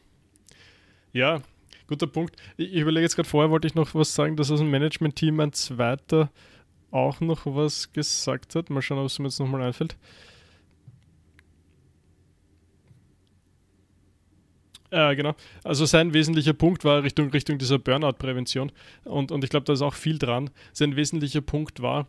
Ja, guter Punkt. Ich, ich überlege jetzt gerade vorher, wollte ich noch was sagen, dass aus dem Management-Team ein zweiter auch noch was gesagt hat. Mal schauen, ob es mir jetzt nochmal einfällt. Äh, genau. Also sein wesentlicher Punkt war Richtung, Richtung dieser Burnout-Prävention. Und, und ich glaube, da ist auch viel dran. Sein wesentlicher Punkt war,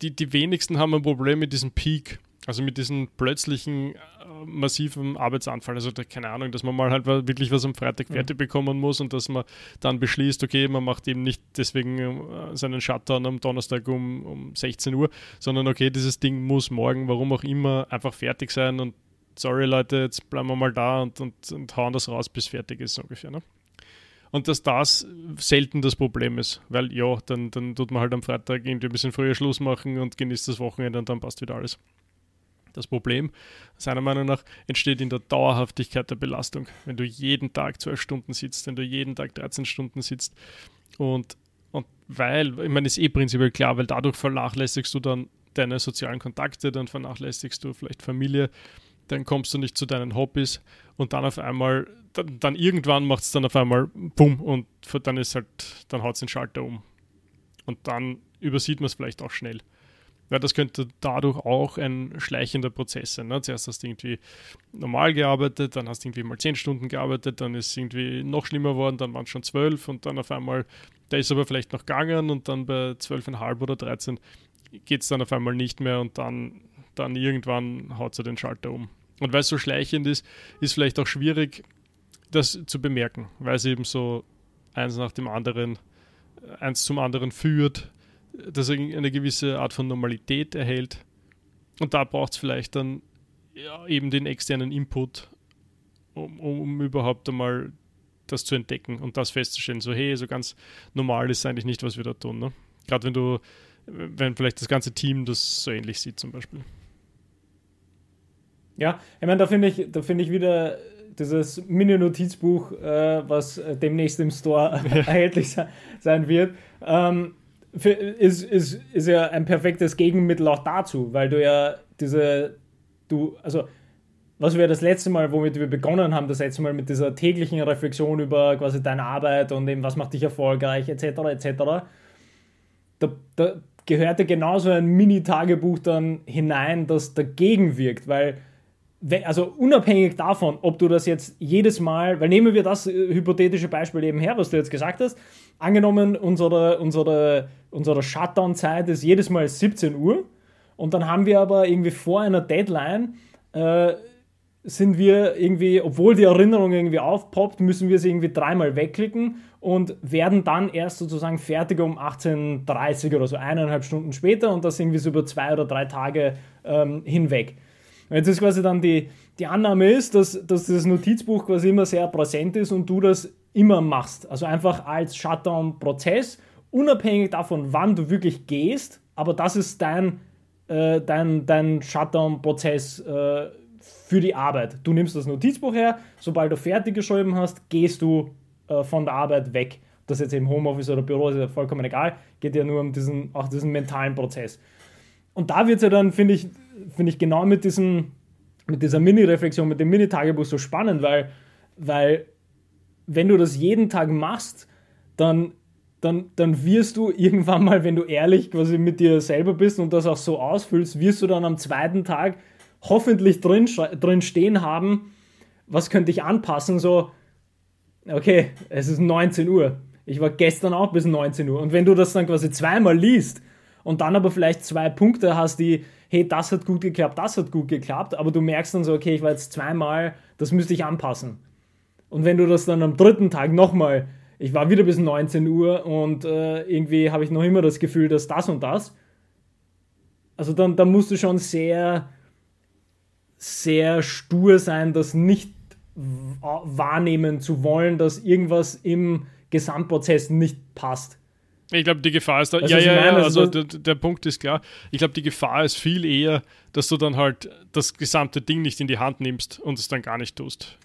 die, die wenigsten haben ein Problem mit diesem Peak. Also mit diesem plötzlichen äh, massiven Arbeitsanfall. Also da, keine Ahnung, dass man mal halt wirklich was am Freitag mhm. fertig bekommen muss und dass man dann beschließt, okay, man macht eben nicht deswegen äh, seinen Shutdown am Donnerstag um, um 16 Uhr, sondern okay, dieses Ding muss morgen, warum auch immer, einfach fertig sein und sorry Leute, jetzt bleiben wir mal da und, und, und hauen das raus, bis fertig ist, ungefähr. Ne? Und dass das selten das Problem ist, weil ja, dann, dann tut man halt am Freitag irgendwie ein bisschen früher Schluss machen und genießt das Wochenende und dann passt wieder alles. Das Problem, seiner Meinung nach, entsteht in der Dauerhaftigkeit der Belastung. Wenn du jeden Tag zwölf Stunden sitzt, wenn du jeden Tag 13 Stunden sitzt und, und weil, ich meine, ist eh prinzipiell klar, weil dadurch vernachlässigst du dann deine sozialen Kontakte, dann vernachlässigst du vielleicht Familie, dann kommst du nicht zu deinen Hobbys und dann auf einmal, dann, dann irgendwann macht es dann auf einmal bumm und dann ist halt, dann haut es den Schalter um. Und dann übersieht man es vielleicht auch schnell. Ja, das könnte dadurch auch ein schleichender Prozess sein. Ne? Zuerst hast du irgendwie normal gearbeitet, dann hast du irgendwie mal 10 Stunden gearbeitet, dann ist es irgendwie noch schlimmer geworden, dann waren es schon 12 und dann auf einmal, da ist aber vielleicht noch gegangen und dann bei 12,5 oder 13 geht es dann auf einmal nicht mehr und dann dann irgendwann haut er den Schalter um. Und weil es so schleichend ist, ist vielleicht auch schwierig, das zu bemerken, weil es eben so eins nach dem anderen, eins zum anderen führt, dass er eine gewisse Art von Normalität erhält. Und da braucht es vielleicht dann ja, eben den externen Input, um, um überhaupt einmal das zu entdecken und das festzustellen. So, hey, so ganz normal ist eigentlich nicht, was wir da tun. Ne? Gerade wenn du, wenn vielleicht das ganze Team das so ähnlich sieht, zum Beispiel. Ja, ich meine, da finde ich, da finde ich wieder dieses Mini-Notizbuch, äh, was demnächst im Store ja. erhältlich sein wird, ähm, für, ist, ist, ist ja ein perfektes Gegenmittel auch dazu, weil du ja diese, du, also was wir das letzte Mal, womit wir begonnen haben, das letzte Mal mit dieser täglichen Reflexion über quasi deine Arbeit und eben was macht dich erfolgreich, etc., etc., da, da gehörte genauso ein Mini-Tagebuch dann hinein, das dagegen wirkt, weil also unabhängig davon, ob du das jetzt jedes Mal, weil nehmen wir das äh, hypothetische Beispiel eben her, was du jetzt gesagt hast, angenommen unsere, unsere, unsere Shutdown-Zeit ist jedes Mal 17 Uhr und dann haben wir aber irgendwie vor einer Deadline äh, sind wir irgendwie, obwohl die Erinnerung irgendwie aufpoppt, müssen wir sie irgendwie dreimal wegklicken und werden dann erst sozusagen fertig um 18.30 oder so, eineinhalb Stunden später und das irgendwie so über zwei oder drei Tage ähm, hinweg. Jetzt ist quasi dann die, die Annahme ist, dass, dass das Notizbuch quasi immer sehr präsent ist und du das immer machst. Also einfach als Shutdown-Prozess, unabhängig davon, wann du wirklich gehst, aber das ist dein, äh, dein, dein Shutdown-Prozess äh, für die Arbeit. Du nimmst das Notizbuch her, sobald du fertig geschrieben hast, gehst du äh, von der Arbeit weg. Das jetzt im Homeoffice oder Büro ist ja vollkommen egal, geht ja nur um diesen, auch diesen mentalen Prozess. Und da wird es ja dann, finde ich, finde ich genau mit, diesem, mit dieser Mini-Reflexion, mit dem Mini-Tagebuch so spannend, weil, weil wenn du das jeden Tag machst, dann, dann, dann wirst du irgendwann mal, wenn du ehrlich quasi mit dir selber bist und das auch so ausfüllst, wirst du dann am zweiten Tag hoffentlich drin, drin stehen haben, was könnte ich anpassen, so, okay, es ist 19 Uhr. Ich war gestern auch bis 19 Uhr. Und wenn du das dann quasi zweimal liest und dann aber vielleicht zwei Punkte hast, die, hey, das hat gut geklappt, das hat gut geklappt, aber du merkst dann so, okay, ich war jetzt zweimal, das müsste ich anpassen. Und wenn du das dann am dritten Tag nochmal, ich war wieder bis 19 Uhr und äh, irgendwie habe ich noch immer das Gefühl, dass das und das, also dann, dann musst du schon sehr, sehr stur sein, das nicht wahrnehmen zu wollen, dass irgendwas im Gesamtprozess nicht passt. Ich glaube, die Gefahr ist da. ja, ja, ja, also, also der, der, Punkt ist klar. Ich glaube, die Gefahr ist viel eher, dass du dann halt das gesamte Ding nicht in die Hand nimmst und es dann gar nicht tust.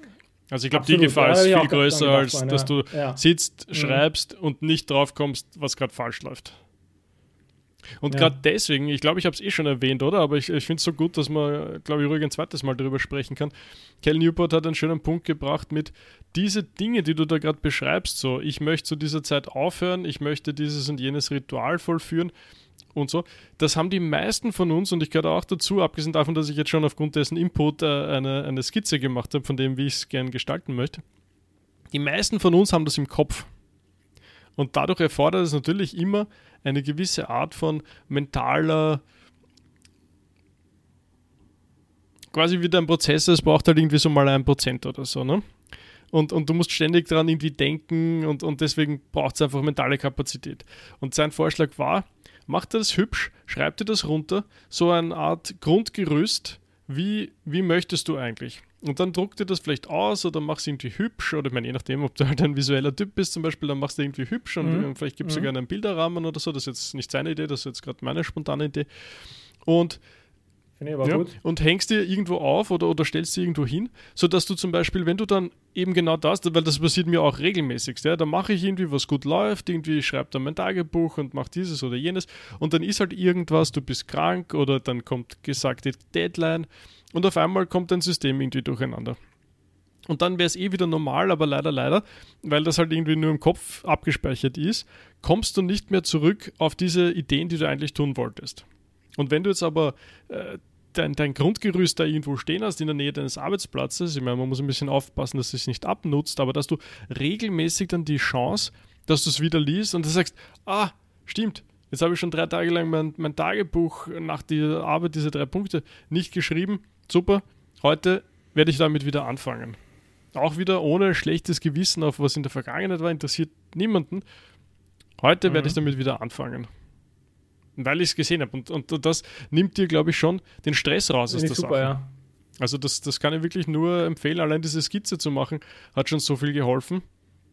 Also ich glaube, die Gefahr ist viel größer, als sein, dass du ja. sitzt, mhm. schreibst mhm. und nicht drauf kommst, was gerade falsch läuft. Und ja. gerade deswegen, ich glaube, ich habe es eh schon erwähnt, oder? Aber ich, ich finde es so gut, dass man, glaube ich, ruhig ein zweites Mal darüber sprechen kann. Cal Newport hat einen schönen Punkt gebracht mit diese Dinge, die du da gerade beschreibst, so, ich möchte zu dieser Zeit aufhören, ich möchte dieses und jenes Ritual vollführen und so. Das haben die meisten von uns, und ich gehöre auch dazu, abgesehen davon, dass ich jetzt schon aufgrund dessen Input äh, eine, eine Skizze gemacht habe, von dem, wie ich es gern gestalten möchte. Die meisten von uns haben das im Kopf. Und dadurch erfordert es natürlich immer eine gewisse Art von mentaler, quasi wie ein Prozessor, es braucht halt irgendwie so mal ein Prozent oder so, ne? Und, und du musst ständig daran irgendwie denken und, und deswegen braucht es einfach mentale Kapazität. Und sein Vorschlag war, mach dir das hübsch, schreib dir das runter, so eine Art Grundgerüst, wie, wie möchtest du eigentlich? Und dann druck dir das vielleicht aus oder mach es irgendwie hübsch oder ich meine, je nachdem, ob du halt ein visueller Typ bist zum Beispiel, dann machst du irgendwie hübsch und mhm. vielleicht gibt es mhm. sogar einen Bilderrahmen oder so. Das ist jetzt nicht seine Idee, das ist jetzt gerade meine spontane Idee. Und ja, und hängst dir irgendwo auf oder, oder stellst dir irgendwo hin, sodass du zum Beispiel, wenn du dann eben genau das, weil das passiert mir auch regelmäßig, ja, dann mache ich irgendwie, was gut läuft, irgendwie schreibe dann mein Tagebuch und mache dieses oder jenes und dann ist halt irgendwas, du bist krank oder dann kommt gesagte Deadline und auf einmal kommt dein System irgendwie durcheinander. Und dann wäre es eh wieder normal, aber leider, leider, weil das halt irgendwie nur im Kopf abgespeichert ist, kommst du nicht mehr zurück auf diese Ideen, die du eigentlich tun wolltest. Und wenn du jetzt aber äh, dein, dein Grundgerüst da irgendwo stehen hast in der Nähe deines Arbeitsplatzes, ich meine, man muss ein bisschen aufpassen, dass es nicht abnutzt, aber dass du regelmäßig dann die Chance, dass du es wieder liest und du sagst, ah, stimmt, jetzt habe ich schon drei Tage lang mein, mein Tagebuch nach der Arbeit, diese drei Punkte, nicht geschrieben, super, heute werde ich damit wieder anfangen. Auch wieder ohne schlechtes Gewissen auf was in der Vergangenheit war, interessiert niemanden. Heute mhm. werde ich damit wieder anfangen. Weil ich es gesehen habe. Und, und, das nimmt dir, glaube ich, schon den Stress raus aus der super, Sache. Ja. Also das, das kann ich wirklich nur empfehlen. Allein diese Skizze zu machen, hat schon so viel geholfen.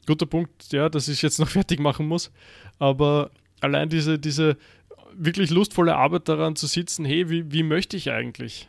Guter Punkt, ja, dass ich jetzt noch fertig machen muss. Aber allein diese, diese wirklich lustvolle Arbeit daran zu sitzen, hey, wie, wie möchte ich eigentlich?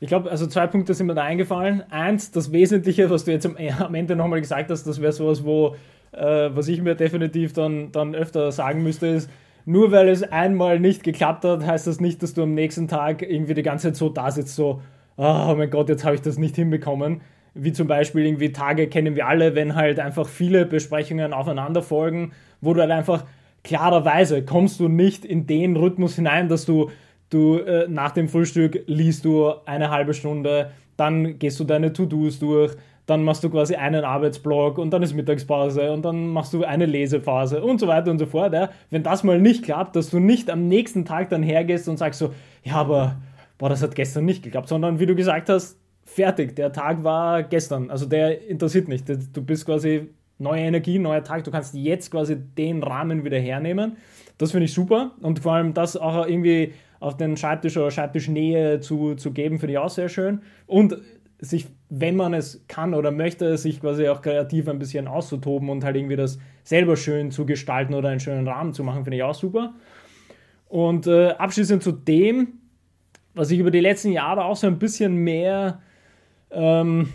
Ich glaube, also zwei Punkte sind mir da eingefallen. Eins, das Wesentliche, was du jetzt am, am Ende nochmal gesagt hast, das wäre sowas, wo, äh, was ich mir definitiv dann, dann öfter sagen müsste, ist, nur weil es einmal nicht geklappt hat, heißt das nicht, dass du am nächsten Tag irgendwie die ganze Zeit so da sitzt, so, oh mein Gott, jetzt habe ich das nicht hinbekommen. Wie zum Beispiel irgendwie Tage kennen wir alle, wenn halt einfach viele Besprechungen aufeinander folgen, wo du halt einfach klarerweise kommst du nicht in den Rhythmus hinein, dass du, du äh, nach dem Frühstück liest du eine halbe Stunde, dann gehst du deine To-Dos durch, dann machst du quasi einen Arbeitsblock und dann ist Mittagspause und dann machst du eine Lesephase und so weiter und so fort. Ja. Wenn das mal nicht klappt, dass du nicht am nächsten Tag dann hergehst und sagst so, ja, aber boah, das hat gestern nicht geklappt, sondern wie du gesagt hast, fertig, der Tag war gestern. Also der interessiert nicht. Du bist quasi neue Energie, neuer Tag. Du kannst jetzt quasi den Rahmen wieder hernehmen. Das finde ich super. Und vor allem das auch irgendwie auf den Schreibtisch oder Schreibtischnähe zu, zu geben, finde ich auch sehr schön. Und sich, wenn man es kann oder möchte, sich quasi auch kreativ ein bisschen auszutoben und halt irgendwie das selber schön zu gestalten oder einen schönen Rahmen zu machen, finde ich auch super. Und äh, abschließend zu dem, was ich über die letzten Jahre auch so ein bisschen mehr ähm,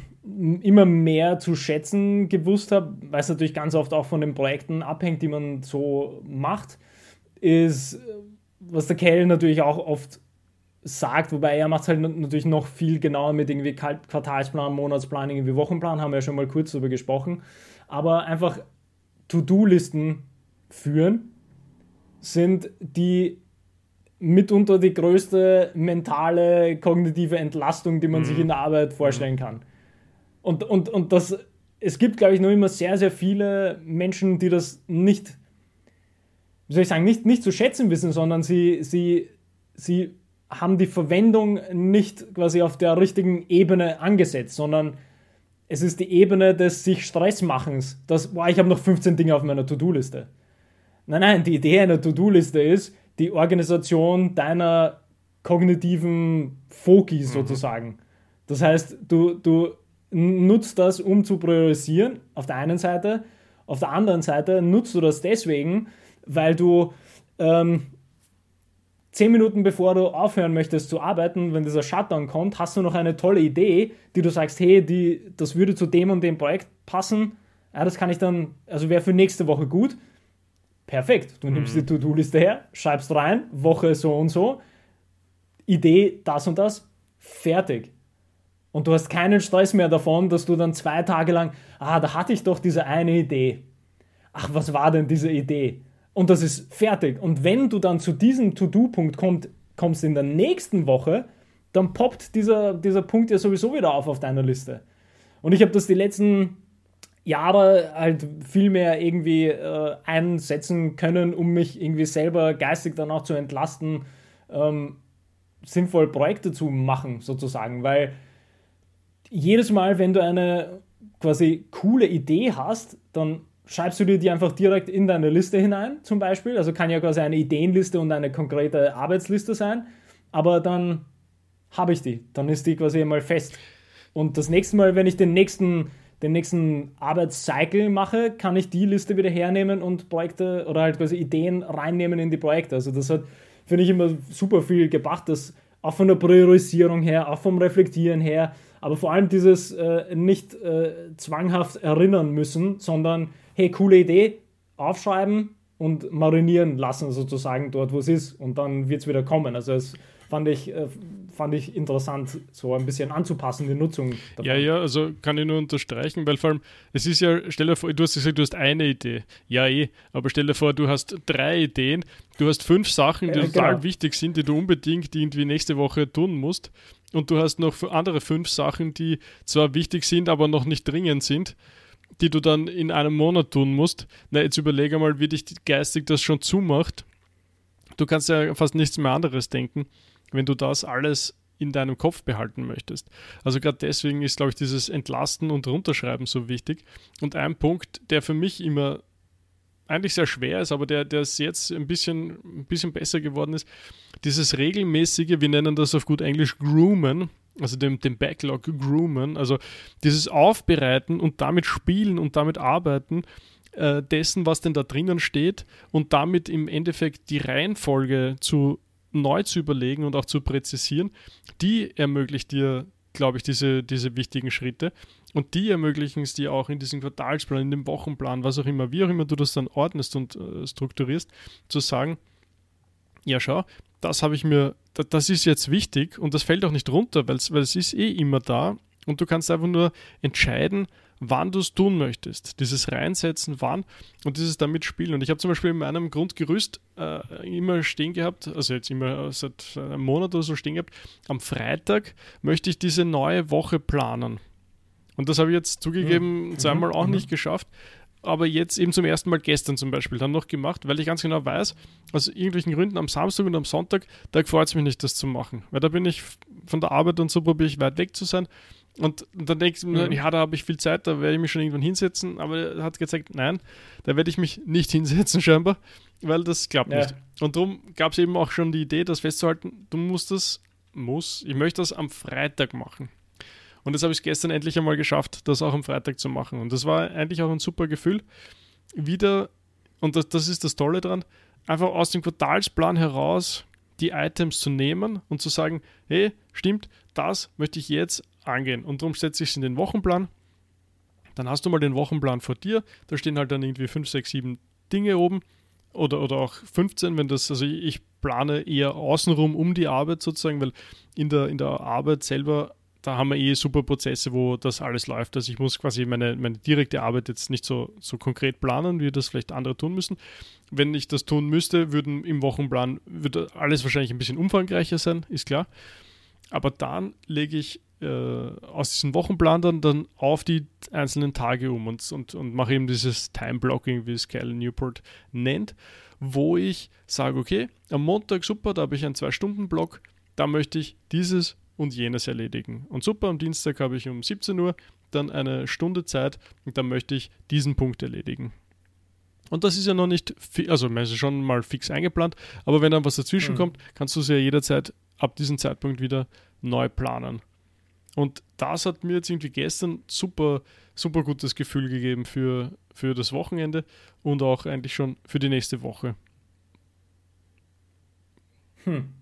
immer mehr zu schätzen gewusst habe, weil es natürlich ganz oft auch von den Projekten abhängt, die man so macht, ist, was der Kell natürlich auch oft sagt, wobei er macht es halt natürlich noch viel genauer mit irgendwie Quartalsplan, Monatsplan, irgendwie Wochenplan, haben wir ja schon mal kurz darüber gesprochen, aber einfach To-Do-Listen führen sind die mitunter die größte mentale, kognitive Entlastung, die man mhm. sich in der Arbeit vorstellen mhm. kann. Und, und, und das, es gibt, glaube ich, noch immer sehr, sehr viele Menschen, die das nicht, wie soll ich sagen, nicht, nicht zu schätzen wissen, sondern sie, sie, sie haben die Verwendung nicht quasi auf der richtigen Ebene angesetzt, sondern es ist die Ebene des sich Stressmachens. Das, boah, ich habe noch 15 Dinge auf meiner To-Do-Liste. Nein, nein, die Idee einer To-Do-Liste ist die Organisation deiner kognitiven Foki mhm. sozusagen. Das heißt, du, du nutzt das, um zu priorisieren, auf der einen Seite. Auf der anderen Seite nutzt du das deswegen, weil du ähm, zehn Minuten bevor du aufhören möchtest zu arbeiten, wenn dieser Shutdown kommt, hast du noch eine tolle Idee, die du sagst, hey, die, das würde zu dem und dem Projekt passen. Ja, das kann ich dann, also wäre für nächste Woche gut. Perfekt. Du nimmst mhm. die To-Do-Liste her, schreibst rein, Woche so und so, Idee das und das, fertig. Und du hast keinen Stress mehr davon, dass du dann zwei Tage lang, ah, da hatte ich doch diese eine Idee. Ach, was war denn diese Idee? Und das ist fertig. Und wenn du dann zu diesem To-Do-Punkt kommst, kommst in der nächsten Woche, dann poppt dieser, dieser Punkt ja sowieso wieder auf auf deiner Liste. Und ich habe das die letzten Jahre halt viel mehr irgendwie äh, einsetzen können, um mich irgendwie selber geistig dann auch zu entlasten, ähm, sinnvoll Projekte zu machen, sozusagen. Weil jedes Mal, wenn du eine quasi coole Idee hast, dann schreibst du dir die einfach direkt in deine Liste hinein, zum Beispiel. Also kann ja quasi eine Ideenliste und eine konkrete Arbeitsliste sein. Aber dann habe ich die. Dann ist die quasi einmal fest. Und das nächste Mal, wenn ich den nächsten, den nächsten Arbeitscycle mache, kann ich die Liste wieder hernehmen und Projekte oder halt quasi Ideen reinnehmen in die Projekte. Also das hat, finde ich, immer super viel gebracht, dass auch von der Priorisierung her, auch vom Reflektieren her, aber vor allem dieses äh, nicht äh, zwanghaft erinnern müssen, sondern hey, coole Idee, aufschreiben und marinieren lassen sozusagen dort, wo es ist und dann wird es wieder kommen. Also es fand ich, äh, fand ich interessant, so ein bisschen anzupassen, die Nutzung. Davon. Ja, ja, also kann ich nur unterstreichen, weil vor allem, es ist ja, stell dir vor, du hast gesagt, du hast eine Idee. Ja, eh, aber stell dir vor, du hast drei Ideen, du hast fünf Sachen, die äh, total genau. wichtig sind, die du unbedingt irgendwie nächste Woche tun musst. Und du hast noch andere fünf Sachen, die zwar wichtig sind, aber noch nicht dringend sind die du dann in einem Monat tun musst. Na, jetzt überlege mal, wie dich geistig das schon zumacht. Du kannst ja fast nichts mehr anderes denken wenn du das alles in deinem Kopf behalten möchtest. Also gerade deswegen ist, glaube ich, dieses Entlasten und Runterschreiben so wichtig. Und ein Punkt, der für mich immer eigentlich sehr schwer ist, aber der, der ist jetzt ein bisschen, ein bisschen besser geworden ist. Dieses regelmäßige, wir nennen das auf gut Englisch Groomen, also dem, dem Backlog groomen, also dieses Aufbereiten und damit spielen und damit arbeiten äh, dessen, was denn da drinnen steht und damit im Endeffekt die Reihenfolge zu neu zu überlegen und auch zu präzisieren, die ermöglicht dir, glaube ich, diese, diese wichtigen Schritte. Und die ermöglichen es dir auch in diesem Quartalsplan, in dem Wochenplan, was auch immer, wie auch immer du das dann ordnest und äh, strukturierst, zu sagen, ja schau, das habe ich mir, das ist jetzt wichtig und das fällt auch nicht runter, weil es ist eh immer da und du kannst einfach nur entscheiden, wann du es tun möchtest. Dieses Reinsetzen, wann und dieses damit spielen. Und ich habe zum Beispiel in meinem Grundgerüst äh, immer stehen gehabt, also jetzt immer seit einem Monat oder so stehen gehabt, am Freitag möchte ich diese neue Woche planen. Und das habe ich jetzt zugegeben mhm. zweimal auch mhm. nicht geschafft aber jetzt eben zum ersten Mal gestern zum Beispiel dann noch gemacht, weil ich ganz genau weiß, aus irgendwelchen Gründen am Samstag und am Sonntag, da freut es mich nicht, das zu machen. Weil da bin ich von der Arbeit und so probiere ich weit weg zu sein. Und, dann denke ich mir, mhm. ja, da habe ich viel Zeit, da werde ich mich schon irgendwann hinsetzen. Aber er hat gezeigt, nein, da werde ich mich nicht hinsetzen scheinbar, weil das klappt ja. nicht. Und darum gab es eben auch schon die Idee, das festzuhalten, du musst das, muss, ich möchte das am Freitag machen. Und das habe ich gestern endlich einmal geschafft, das auch am Freitag zu machen. Und das war eigentlich auch ein super Gefühl. Wieder, und das, das ist das Tolle dran, einfach aus dem Quartalsplan heraus die Items zu nehmen und zu sagen, hey, stimmt, das möchte ich jetzt angehen. Und darum setze ich es in den Wochenplan. Dann hast du mal den Wochenplan vor dir. Da stehen halt dann irgendwie 5, 6, 7 Dinge oben. Oder, oder auch 15, wenn das, also ich plane eher außenrum um die Arbeit sozusagen, weil in der, in der Arbeit selber da haben wir eh super Prozesse, wo das alles läuft. Also ich muss quasi meine, meine direkte Arbeit jetzt nicht so, so konkret planen, wie das vielleicht andere tun müssen. Wenn ich das tun müsste, würden im Wochenplan würde alles wahrscheinlich ein bisschen umfangreicher sein, ist klar. Aber dann lege ich äh, aus diesem Wochenplan dann, dann auf die einzelnen Tage um und, und, und mache eben dieses Time-Blocking, wie es Kyle Newport nennt, wo ich sage, okay, am Montag super, da habe ich einen Zwei-Stunden-Block, da möchte ich dieses und jenes erledigen. Und super, am Dienstag habe ich um 17 Uhr dann eine Stunde Zeit und dann möchte ich diesen Punkt erledigen. Und das ist ja noch nicht, also man ist schon mal fix eingeplant, aber wenn dann was dazwischen mhm. kommt, kannst du es ja jederzeit ab diesem Zeitpunkt wieder neu planen. Und das hat mir jetzt irgendwie gestern super, super gutes Gefühl gegeben für, für das Wochenende und auch eigentlich schon für die nächste Woche. Hm.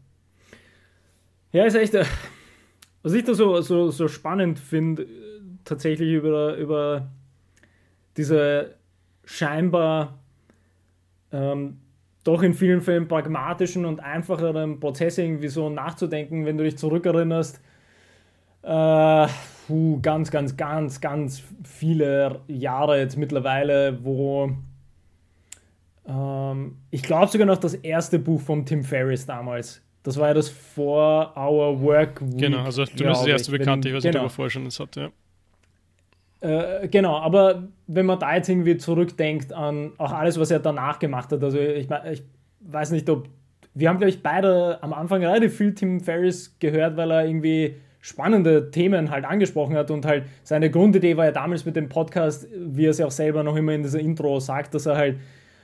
Ja, ist echt, äh, was ich da so, so, so spannend finde, tatsächlich über, über diese scheinbar ähm, doch in vielen Fällen pragmatischen und einfacheren Prozesse irgendwie so nachzudenken, wenn du dich zurückerinnerst, äh, puh, ganz, ganz, ganz, ganz viele Jahre jetzt mittlerweile, wo ähm, ich glaube sogar noch das erste Buch von Tim Ferriss damals das war ja das For Our Work Week. Genau, also zumindest das erste Bekannte, ich weiß nicht, ob er vorher schon das hat, ja. Äh, genau, aber wenn man da jetzt irgendwie zurückdenkt an auch alles, was er danach gemacht hat, also ich, ich weiß nicht, ob wir haben, glaube ich, beide am Anfang relativ viel Tim Ferriss gehört, weil er irgendwie spannende Themen halt angesprochen hat und halt seine Grundidee war ja damals mit dem Podcast, wie er es ja auch selber noch immer in dieser Intro sagt, dass er halt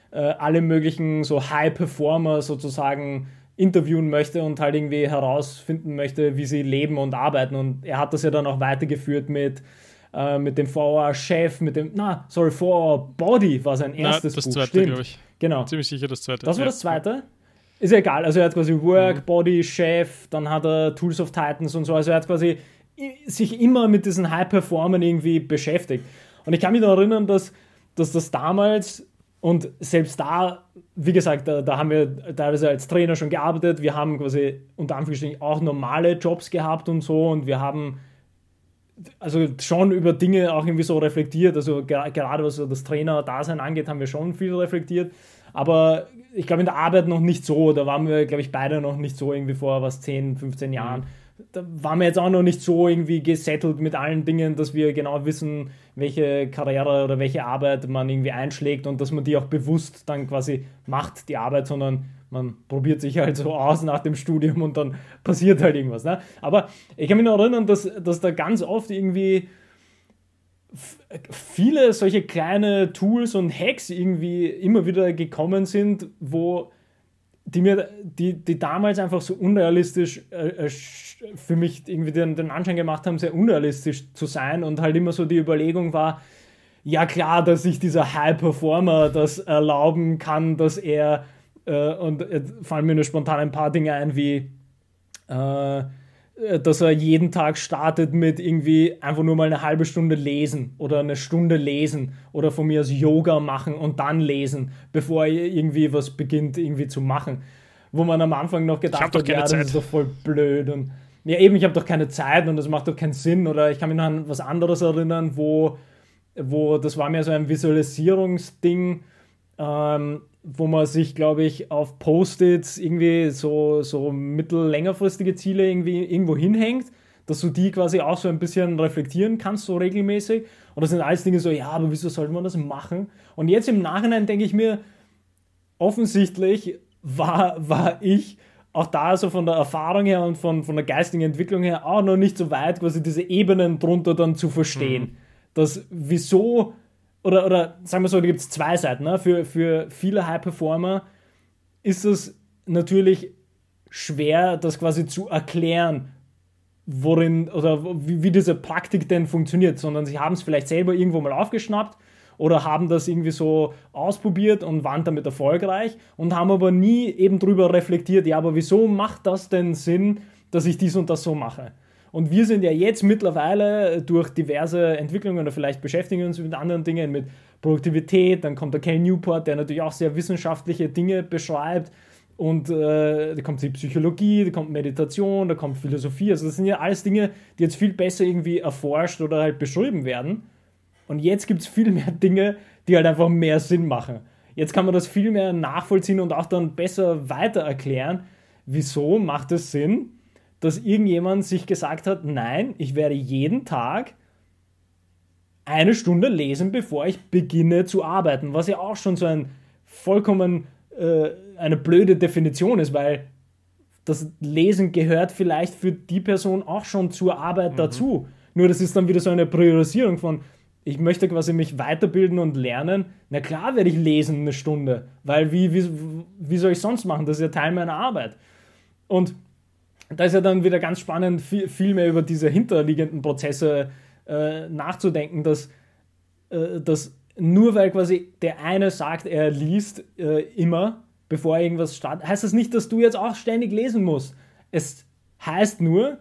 äh, alle möglichen so High-Performer sozusagen interviewen möchte und halt irgendwie herausfinden möchte, wie sie leben und arbeiten. Und er hat das ja dann auch weitergeführt mit, äh, mit dem VR-Chef, mit dem, na, sorry, VR-Body war sein erstes Na, das Buch. zweite, glaube ich. Genau. Ziemlich sicher das zweite. Das war ja. das zweite? Ist ja egal. Also er hat quasi Work, mhm. Body, Chef, dann hat er Tools of Titans und so. Also er hat quasi sich immer mit diesen High-Performern irgendwie beschäftigt. Und ich kann mich noch erinnern, dass, dass das damals und selbst da, wie gesagt, da, da, haben wir teilweise als Trainer schon gearbeitet. Wir haben quasi unter Anführungsstrichen auch normale Jobs gehabt und so. Und wir haben also schon über Dinge auch irgendwie so reflektiert. Also gerade was das Trainer-Dasein angeht, haben wir schon viel reflektiert. Aber ich glaube in der Arbeit noch nicht so. Da waren wir, glaube ich, beide noch nicht so irgendwie vor was 10, 15 Jahren. Mhm da waren wir jetzt auch noch nicht so irgendwie gesettelt mit allen Dingen, dass wir genau wissen, welche Karriere oder welche Arbeit man irgendwie einschlägt und dass man die auch bewusst dann quasi macht, die Arbeit, sondern man probiert sich halt so aus nach dem Studium und dann passiert halt irgendwas. Ne? Aber ich kann mich noch erinnern, dass, dass da ganz oft irgendwie viele solche kleine Tools und Hacks irgendwie immer wieder gekommen sind, wo die mir, die, die damals einfach so unrealistisch äh, äh für mich irgendwie den, den Anschein gemacht haben, sehr unrealistisch zu sein und halt immer so die Überlegung war, ja klar, dass sich dieser High Performer das erlauben kann, dass er, äh, und äh, fallen mir nur spontan ein paar Dinge ein, wie äh, dass er jeden Tag startet mit irgendwie einfach nur mal eine halbe Stunde lesen oder eine Stunde lesen oder von mir aus Yoga machen und dann lesen, bevor er irgendwie was beginnt irgendwie zu machen. Wo man am Anfang noch gedacht hat, ja, das Zeit. ist doch voll blöd und ja eben, ich habe doch keine Zeit und das macht doch keinen Sinn oder ich kann mich noch an was anderes erinnern, wo, wo das war mir so ein Visualisierungsding, ähm, wo man sich, glaube ich, auf Post-its irgendwie so, so mittel-längerfristige Ziele irgendwie irgendwo hinhängt, dass du die quasi auch so ein bisschen reflektieren kannst, so regelmäßig. Und das sind alles Dinge so, ja, aber wieso sollte man das machen? Und jetzt im Nachhinein denke ich mir, offensichtlich war, war ich auch da so von der Erfahrung her und von, von der geistigen Entwicklung her auch noch nicht so weit, quasi diese Ebenen drunter dann zu verstehen. Mhm. Dass wieso oder, oder sagen wir so, da gibt es zwei Seiten. Ne? Für, für viele High-Performer ist es natürlich schwer, das quasi zu erklären, worin oder wie, wie diese Praktik denn funktioniert, sondern sie haben es vielleicht selber irgendwo mal aufgeschnappt oder haben das irgendwie so ausprobiert und waren damit erfolgreich und haben aber nie eben drüber reflektiert, ja, aber wieso macht das denn Sinn, dass ich dies und das so mache? Und wir sind ja jetzt mittlerweile durch diverse Entwicklungen oder vielleicht beschäftigen uns mit anderen Dingen, mit Produktivität. Dann kommt der Ken Newport, der natürlich auch sehr wissenschaftliche Dinge beschreibt. Und äh, da kommt die Psychologie, da kommt Meditation, da kommt Philosophie. Also das sind ja alles Dinge, die jetzt viel besser irgendwie erforscht oder halt beschrieben werden. Und jetzt gibt es viel mehr Dinge, die halt einfach mehr Sinn machen. Jetzt kann man das viel mehr nachvollziehen und auch dann besser weiter erklären. Wieso macht es Sinn, dass irgendjemand sich gesagt hat, nein, ich werde jeden Tag eine Stunde lesen, bevor ich beginne zu arbeiten, was ja auch schon so ein vollkommen äh, eine blöde Definition ist, weil das Lesen gehört vielleicht für die Person auch schon zur Arbeit mhm. dazu. Nur das ist dann wieder so eine Priorisierung von, ich möchte quasi mich weiterbilden und lernen. Na klar werde ich lesen eine Stunde, weil wie, wie, wie soll ich sonst machen? Das ist ja Teil meiner Arbeit. Und da ist ja dann wieder ganz spannend, viel, viel mehr über diese hinterliegenden Prozesse äh, nachzudenken, dass, äh, dass nur weil quasi der eine sagt, er liest äh, immer, bevor irgendwas startet, heißt das nicht, dass du jetzt auch ständig lesen musst. Es heißt nur,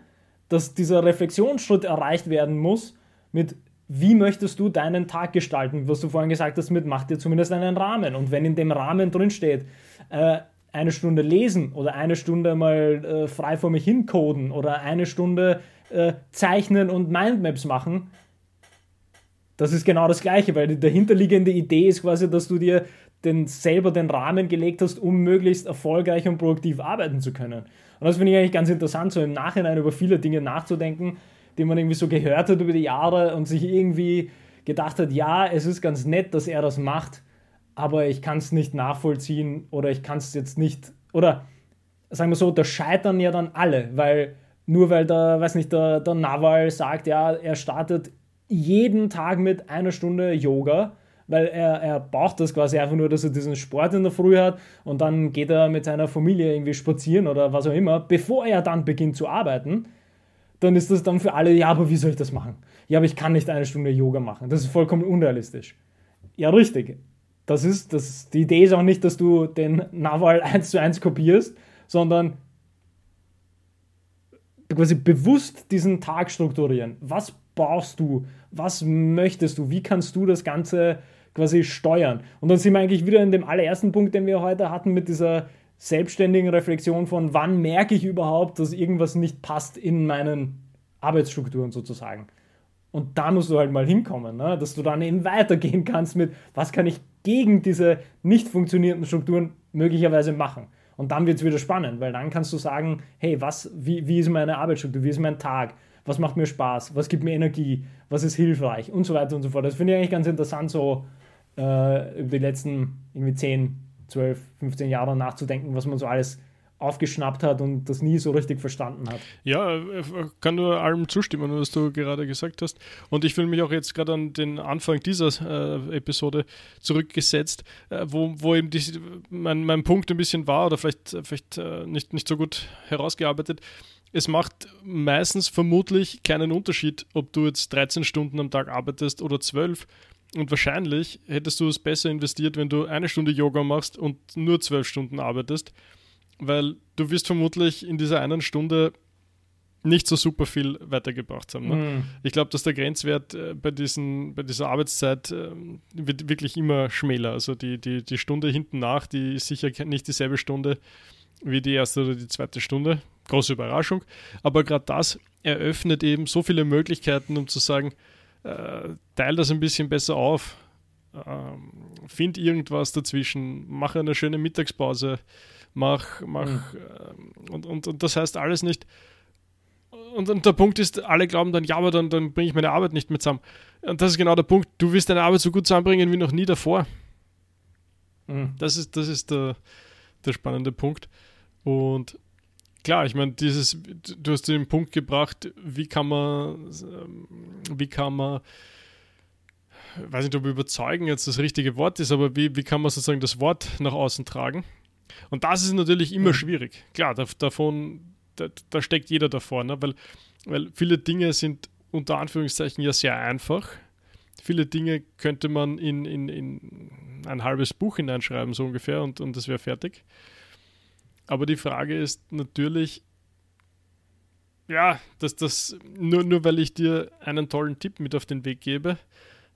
dass dieser Reflexionsschritt erreicht werden muss mit wie möchtest du deinen Tag gestalten? Was du vorhin gesagt hast, mit mach dir zumindest einen Rahmen. Und wenn in dem Rahmen drin steht, äh, eine Stunde lesen oder eine Stunde mal äh, frei vor mich hincoden oder eine Stunde äh, zeichnen und Mindmaps machen, das ist genau das Gleiche, weil die dahinterliegende Idee ist quasi, dass du dir den, selber den Rahmen gelegt hast, um möglichst erfolgreich und produktiv arbeiten zu können. Und das finde ich eigentlich ganz interessant, so im Nachhinein über viele Dinge nachzudenken, die man irgendwie so gehört hat über die Jahre und sich irgendwie gedacht hat, ja, es ist ganz nett, dass er das macht, aber ich kann es nicht nachvollziehen oder ich kann es jetzt nicht, oder sagen wir so, da scheitern ja dann alle, weil nur weil der, weiß nicht, der, der Nawal sagt, ja, er startet jeden Tag mit einer Stunde Yoga, weil er, er braucht das quasi einfach nur, dass er diesen Sport in der Früh hat und dann geht er mit seiner Familie irgendwie spazieren oder was auch immer, bevor er dann beginnt zu arbeiten, dann ist das dann für alle, ja, aber wie soll ich das machen? Ja, aber ich kann nicht eine Stunde Yoga machen. Das ist vollkommen unrealistisch. Ja, richtig. Das ist, das, die Idee ist auch nicht, dass du den Naval 1 zu 1 kopierst, sondern quasi bewusst diesen Tag strukturieren. Was brauchst du? Was möchtest du? Wie kannst du das Ganze quasi steuern? Und dann sind wir eigentlich wieder in dem allerersten Punkt, den wir heute hatten, mit dieser selbstständigen Reflexion von, wann merke ich überhaupt, dass irgendwas nicht passt in meinen Arbeitsstrukturen sozusagen. Und da musst du halt mal hinkommen, ne? dass du dann eben weitergehen kannst mit, was kann ich gegen diese nicht funktionierenden Strukturen möglicherweise machen. Und dann wird es wieder spannend, weil dann kannst du sagen, hey, was, wie, wie ist meine Arbeitsstruktur, wie ist mein Tag, was macht mir Spaß, was gibt mir Energie, was ist hilfreich und so weiter und so fort. Das finde ich eigentlich ganz interessant, so äh, über die letzten irgendwie 10, 12, 15 Jahre nachzudenken, was man so alles aufgeschnappt hat und das nie so richtig verstanden hat. Ja, äh, kann nur allem zustimmen, was du gerade gesagt hast. Und ich fühle mich auch jetzt gerade an den Anfang dieser äh, Episode zurückgesetzt, äh, wo, wo eben die, mein, mein Punkt ein bisschen war oder vielleicht, vielleicht äh, nicht, nicht so gut herausgearbeitet. Es macht meistens vermutlich keinen Unterschied, ob du jetzt 13 Stunden am Tag arbeitest oder 12. Und wahrscheinlich hättest du es besser investiert, wenn du eine Stunde Yoga machst und nur 12 Stunden arbeitest weil du wirst vermutlich in dieser einen Stunde nicht so super viel weitergebracht haben. Ne? Mhm. Ich glaube, dass der Grenzwert äh, bei, diesen, bei dieser Arbeitszeit äh, wird wirklich immer schmäler. Also die, die, die Stunde hinten nach, die ist sicher nicht dieselbe Stunde wie die erste oder die zweite Stunde. Große Überraschung. Aber gerade das eröffnet eben so viele Möglichkeiten, um zu sagen, äh, teil das ein bisschen besser auf, ähm, find irgendwas dazwischen, mach eine schöne Mittagspause, mach, mach mhm. und, und, und das heißt alles nicht. Und, und, der Punkt ist, alle glauben dann, ja, aber dann, dann bringe ich meine Arbeit nicht mehr zusammen. Und das ist genau der Punkt. Du wirst deine Arbeit so gut zusammenbringen wie noch nie davor. Mhm. Das ist, das ist der, der spannende Punkt. Und klar, ich meine, dieses, du hast den Punkt gebracht, wie kann man, ähm, wie kann man, ich weiß nicht, ob überzeugen jetzt das richtige Wort ist, aber wie, wie kann man sozusagen das Wort nach außen tragen? Und das ist natürlich immer schwierig. Klar, da, davon, da, da, steckt jeder davor, ne? weil, weil viele Dinge sind unter Anführungszeichen ja sehr einfach. Viele Dinge könnte man in, in, in ein halbes Buch hineinschreiben, so ungefähr, und, und das wäre fertig. Aber die Frage ist natürlich, ja, dass das nur, nur weil ich dir einen tollen Tipp mit auf den Weg gebe,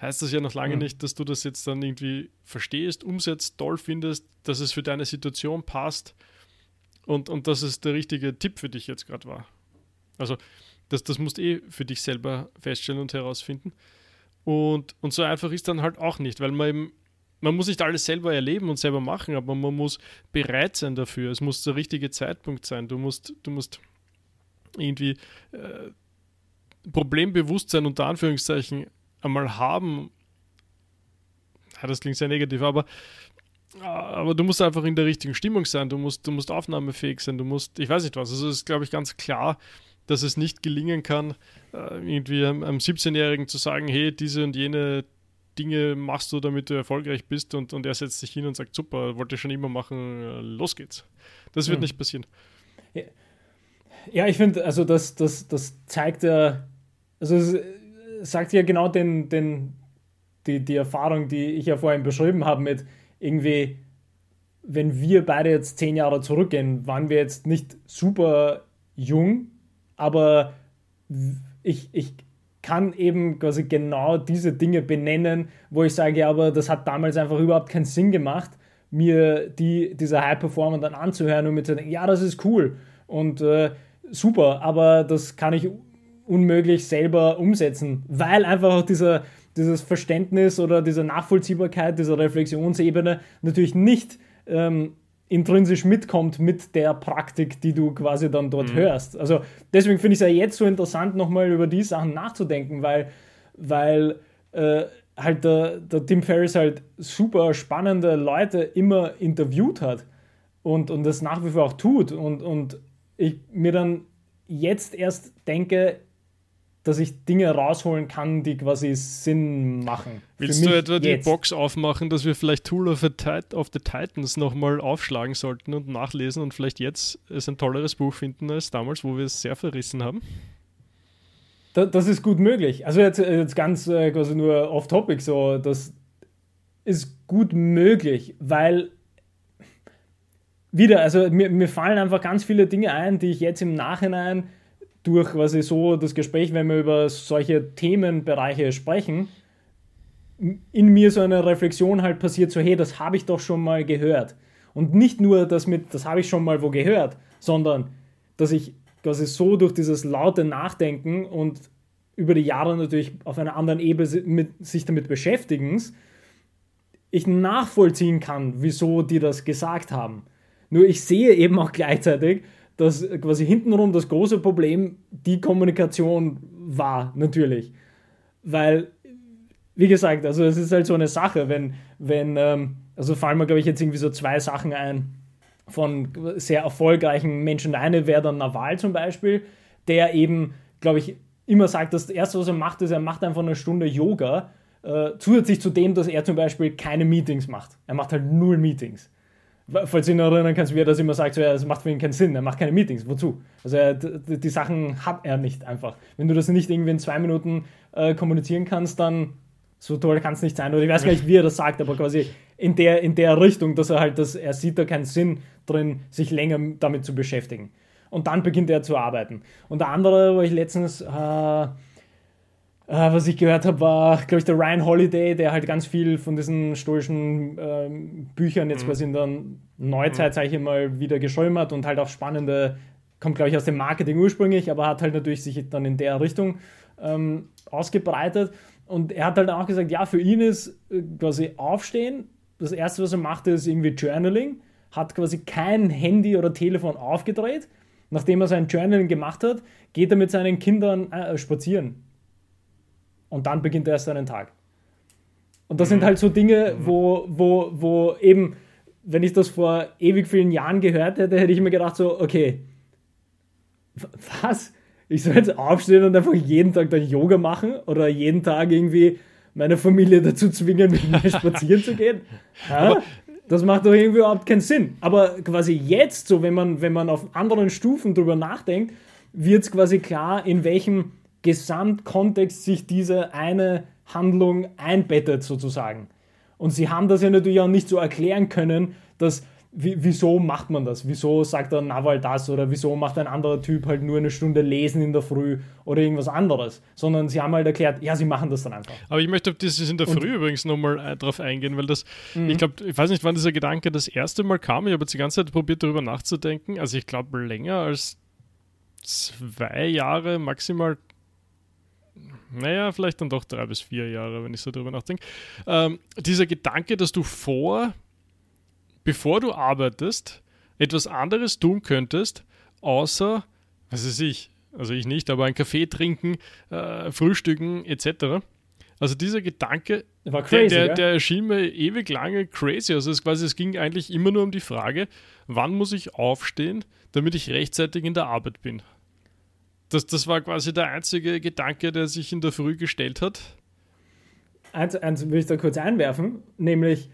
heißt das ja noch lange mhm. nicht, dass du das jetzt dann irgendwie verstehst, umsetzt, toll findest, dass es für deine Situation passt und, und dass es der richtige Tipp für dich jetzt gerade war. Also, das, das musst eh für dich selber feststellen und herausfinden. Und, und so einfach ist dann halt auch nicht, weil man eben, man muss nicht alles selber erleben und selber machen, aber man muss bereit sein dafür. Es muss der richtige Zeitpunkt sein. Du musst, du musst irgendwie äh, Problembewusstsein unter Anführungszeichen einmal haben. Ja, das klingt sehr negativ, aber, aber du musst einfach in der richtigen Stimmung sein, du musst, du musst aufnahmefähig sein, du musst, ich weiß nicht was. Also es ist, glaube ich, ganz klar, dass es nicht gelingen kann, äh, irgendwie einem, einem 17-Jährigen zu sagen, hey, diese und jene Dinge machst du, damit du erfolgreich bist und, und er setzt sich hin und sagt, super, wollte ich schon immer machen, äh, los geht's. Das wird hm. nicht passieren. Ja, ja ich finde, also das, das, das zeigt ja, also es, sagt ja genau den, den, die, die Erfahrung, die ich ja vorhin beschrieben habe, mit irgendwie, wenn wir beide jetzt zehn Jahre zurückgehen, waren wir jetzt nicht super jung, aber ich, ich kann eben quasi genau diese Dinge benennen, wo ich sage, aber das hat damals einfach überhaupt keinen Sinn gemacht, mir die, diese High-Performer dann anzuhören und mir zu denken, ja, das ist cool und äh, super, aber das kann ich unmöglich selber umsetzen, weil einfach auch dieser, dieses Verständnis oder diese Nachvollziehbarkeit, diese Reflexionsebene natürlich nicht ähm, intrinsisch mitkommt mit der Praktik, die du quasi dann dort mhm. hörst. Also deswegen finde ich es ja jetzt so interessant, nochmal über die Sachen nachzudenken, weil, weil äh, halt der, der Tim Ferriss halt super spannende Leute immer interviewt hat und, und das nach wie vor auch tut und, und ich mir dann jetzt erst denke, dass ich Dinge rausholen kann, die quasi Sinn machen. Willst du etwa jetzt. die Box aufmachen, dass wir vielleicht Tool of the, of the Titans nochmal aufschlagen sollten und nachlesen und vielleicht jetzt es ein tolleres Buch finden als damals, wo wir es sehr verrissen haben? Da, das ist gut möglich. Also jetzt, jetzt ganz äh, quasi nur off-topic so, das ist gut möglich, weil wieder, also mir, mir fallen einfach ganz viele Dinge ein, die ich jetzt im Nachhinein durch quasi so das Gespräch, wenn wir über solche Themenbereiche sprechen, in mir so eine Reflexion halt passiert, so hey, das habe ich doch schon mal gehört. Und nicht nur das mit, das habe ich schon mal wo gehört, sondern dass ich quasi so durch dieses laute Nachdenken und über die Jahre natürlich auf einer anderen Ebene mit, sich damit beschäftigen, ich nachvollziehen kann, wieso die das gesagt haben. Nur ich sehe eben auch gleichzeitig, dass quasi hintenrum das große Problem die Kommunikation war, natürlich. Weil, wie gesagt, also es ist halt so eine Sache, wenn, wenn, ähm, also fallen mir, glaube ich, jetzt irgendwie so zwei Sachen ein. von sehr erfolgreichen Menschen. Eine wäre dann Nawal zum Beispiel, der eben, glaube ich, immer sagt, das Erste, was er macht, ist, er macht einfach eine Stunde Yoga, äh, zusätzlich zu dem, dass er zum Beispiel keine Meetings macht. Er macht halt null Meetings. Falls du dich noch erinnern kannst, wie er das immer sagt, so, das macht für ihn keinen Sinn, er macht keine Meetings, wozu? Also er, die, die, Sachen hat er nicht einfach. Wenn du das nicht irgendwie in zwei Minuten äh, kommunizieren kannst, dann so toll kann es nicht sein. Oder ich weiß gar nicht, wie er das sagt, aber quasi in der, in der Richtung, dass er halt, dass er sieht da keinen Sinn drin, sich länger damit zu beschäftigen. Und dann beginnt er zu arbeiten. Und der andere, wo ich letztens, äh, was ich gehört habe, war, glaube ich, der Ryan Holiday, der halt ganz viel von diesen stoischen äh, Büchern jetzt mhm. quasi in der Neuzeit, mhm. sage ich mal, wieder geschrieben hat und halt auch spannende, kommt, glaube ich, aus dem Marketing ursprünglich, aber hat halt natürlich sich dann in der Richtung ähm, ausgebreitet. Und er hat halt auch gesagt, ja, für ihn ist äh, quasi Aufstehen, das Erste, was er macht, ist irgendwie Journaling, hat quasi kein Handy oder Telefon aufgedreht. Nachdem er sein Journaling gemacht hat, geht er mit seinen Kindern äh, spazieren. Und dann beginnt er erst seinen Tag. Und das mhm. sind halt so Dinge, mhm. wo, wo, wo eben, wenn ich das vor ewig vielen Jahren gehört hätte, hätte ich mir gedacht, so, okay, was? ich soll jetzt aufstehen und einfach jeden Tag dann Yoga machen oder jeden Tag irgendwie meine Familie dazu zwingen, mit mir spazieren zu gehen. Ja? Das macht doch irgendwie überhaupt keinen Sinn. Aber quasi jetzt, so wenn man, wenn man auf anderen Stufen drüber nachdenkt, wird es quasi klar, in welchem Gesamtkontext sich diese eine Handlung einbettet, sozusagen. Und sie haben das ja natürlich auch nicht so erklären können, dass wieso macht man das? Wieso sagt der Nawal das? Oder wieso macht ein anderer Typ halt nur eine Stunde lesen in der Früh oder irgendwas anderes? Sondern sie haben halt erklärt, ja, sie machen das dann einfach. Aber ich möchte auf dieses in der Früh Und, übrigens nochmal äh, drauf eingehen, weil das, mhm. ich glaube, ich weiß nicht, wann dieser Gedanke das erste Mal kam. Ich habe jetzt die ganze Zeit probiert, darüber nachzudenken. Also ich glaube, länger als zwei Jahre, maximal naja, vielleicht dann doch drei bis vier Jahre, wenn ich so drüber nachdenke. Ähm, dieser Gedanke, dass du vor bevor du arbeitest, etwas anderes tun könntest, außer, was weiß ich, also ich nicht, aber einen Kaffee trinken, äh, frühstücken etc. Also dieser Gedanke, crazy, der, der, der, erschien mir ewig lange crazy. Also es, quasi, es ging eigentlich immer nur um die Frage, wann muss ich aufstehen, damit ich rechtzeitig in der Arbeit bin. Das, das war quasi der einzige Gedanke, der sich in der Früh gestellt hat. Eins, eins will ich da kurz einwerfen, nämlich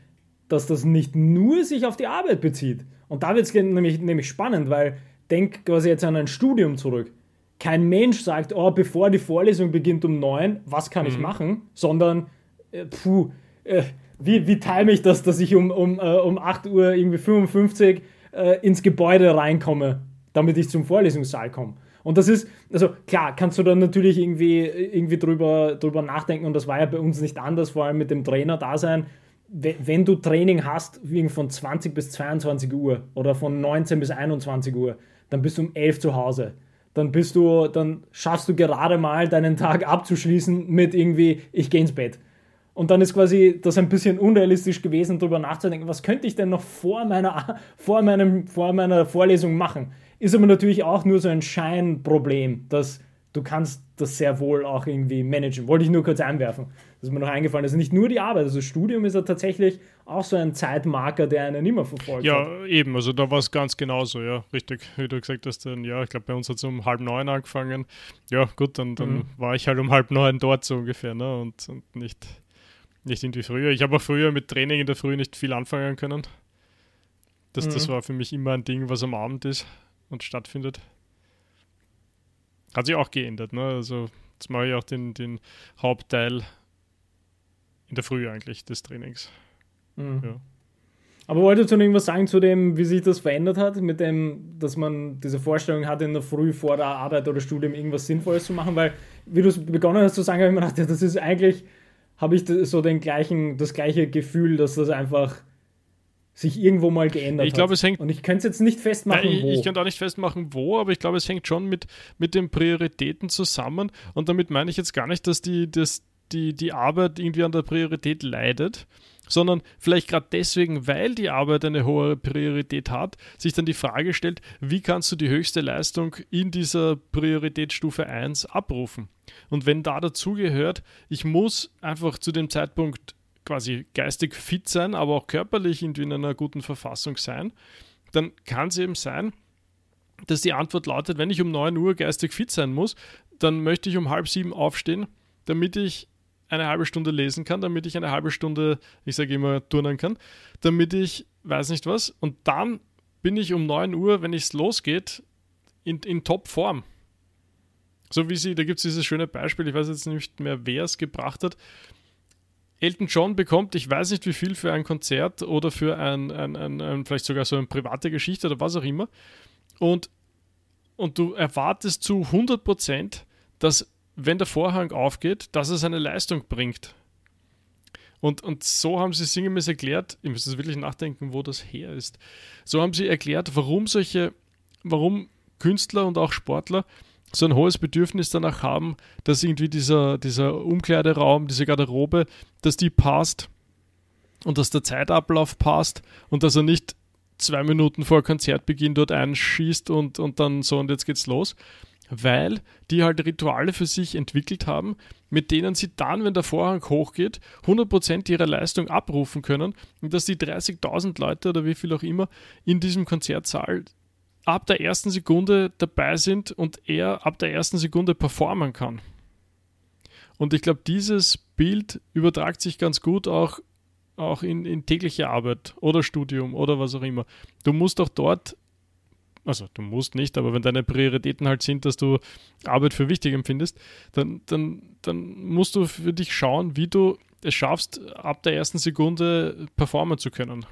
dass das nicht nur sich auf die Arbeit bezieht. Und da wird es nämlich, nämlich spannend, weil denk quasi jetzt an ein Studium zurück. Kein Mensch sagt, oh, bevor die Vorlesung beginnt um neun, was kann mhm. ich machen, sondern, äh, puh, äh, wie, wie time ich das, dass ich um, um, äh, um 8 Uhr irgendwie 55 äh, ins Gebäude reinkomme, damit ich zum Vorlesungssaal komme. Und das ist, also klar, kannst du dann natürlich irgendwie, irgendwie drüber, drüber nachdenken und das war ja bei uns nicht anders, vor allem mit dem Trainer-Dasein wenn du Training hast, von 20 bis 22 Uhr oder von 19 bis 21 Uhr, dann bist du um 11 zu Hause. Dann bist du, dann schaffst du gerade mal deinen Tag abzuschließen mit irgendwie, ich gehe ins Bett. Und dann ist quasi das ein bisschen unrealistisch gewesen, darüber nachzudenken, was könnte ich denn noch vor meiner, vor meinem, vor meiner Vorlesung machen? Ist aber natürlich auch nur so ein Scheinproblem, dass du kannst das sehr wohl auch irgendwie managen. Wollte ich nur kurz einwerfen. Das ist mir noch eingefallen. Also nicht nur die Arbeit, also das Studium ist ja tatsächlich auch so ein Zeitmarker, der einen immer verfolgt. Ja, hat. eben, also da war es ganz genauso, ja, richtig. Wie du gesagt hast, dann, ja, ich glaube, bei uns hat es um halb neun angefangen. Ja, gut, dann, dann mhm. war ich halt um halb neun dort so ungefähr, ne? Und, und nicht, nicht irgendwie früher. Ich habe auch früher mit Training in der Früh nicht viel anfangen können. Das, mhm. das war für mich immer ein Ding, was am Abend ist und stattfindet. Hat sich auch geändert, ne? Also jetzt mache ich auch den, den Hauptteil in der Früh eigentlich des Trainings. Mhm. Ja. Aber wolltest du noch irgendwas sagen zu dem, wie sich das verändert hat, mit dem, dass man diese Vorstellung hat, in der Früh vor der Arbeit oder Studium irgendwas Sinnvolles zu machen? Weil, wie du es begonnen hast zu sagen, habe ich mir gedacht, ja, das ist eigentlich, habe ich so den gleichen, das gleiche Gefühl, dass das einfach sich irgendwo mal geändert ich glaube, hat. Es hängt, und ich könnte es jetzt nicht festmachen, nein, wo. Ich kann auch nicht festmachen, wo, aber ich glaube, es hängt schon mit, mit den Prioritäten zusammen. Und damit meine ich jetzt gar nicht, dass die, dass die, die Arbeit irgendwie an der Priorität leidet, sondern vielleicht gerade deswegen, weil die Arbeit eine hohe Priorität hat, sich dann die Frage stellt, wie kannst du die höchste Leistung in dieser Prioritätsstufe 1 abrufen? Und wenn da dazu gehört, ich muss einfach zu dem Zeitpunkt quasi geistig fit sein, aber auch körperlich irgendwie in einer guten Verfassung sein, dann kann es eben sein, dass die Antwort lautet, wenn ich um 9 Uhr geistig fit sein muss, dann möchte ich um halb sieben aufstehen, damit ich eine halbe Stunde lesen kann, damit ich eine halbe Stunde, ich sage immer, turnen kann, damit ich weiß nicht was. Und dann bin ich um 9 Uhr, wenn es losgeht, in, in Top-Form. So wie sie, da gibt es dieses schöne Beispiel, ich weiß jetzt nicht mehr, wer es gebracht hat. Elton John bekommt, ich weiß nicht wie viel für ein Konzert oder für ein, ein, ein, ein vielleicht sogar so eine private Geschichte oder was auch immer. Und, und du erwartest zu 100%, dass wenn der Vorhang aufgeht, dass es eine Leistung bringt. Und, und so haben sie sinngemäß erklärt, ich muss jetzt wirklich nachdenken, wo das her ist. So haben sie erklärt, warum solche, warum Künstler und auch Sportler so ein hohes Bedürfnis danach haben, dass irgendwie dieser, dieser Umkleideraum, diese Garderobe, dass die passt und dass der Zeitablauf passt und dass er nicht zwei Minuten vor Konzertbeginn dort einschießt und, und dann so und jetzt geht's los, weil die halt Rituale für sich entwickelt haben, mit denen sie dann, wenn der Vorhang hochgeht, 100% ihrer Leistung abrufen können und dass die 30.000 Leute oder wie viel auch immer in diesem Konzertsaal ab der ersten Sekunde dabei sind und er ab der ersten Sekunde performen kann. Und ich glaube, dieses Bild übertragt sich ganz gut auch, auch in, in tägliche Arbeit oder Studium oder was auch immer. Du musst auch dort also du musst nicht, aber wenn deine Prioritäten halt sind, dass du Arbeit für wichtig empfindest, dann, dann, dann musst du für dich schauen, wie du es schaffst, ab der ersten Sekunde performen zu können.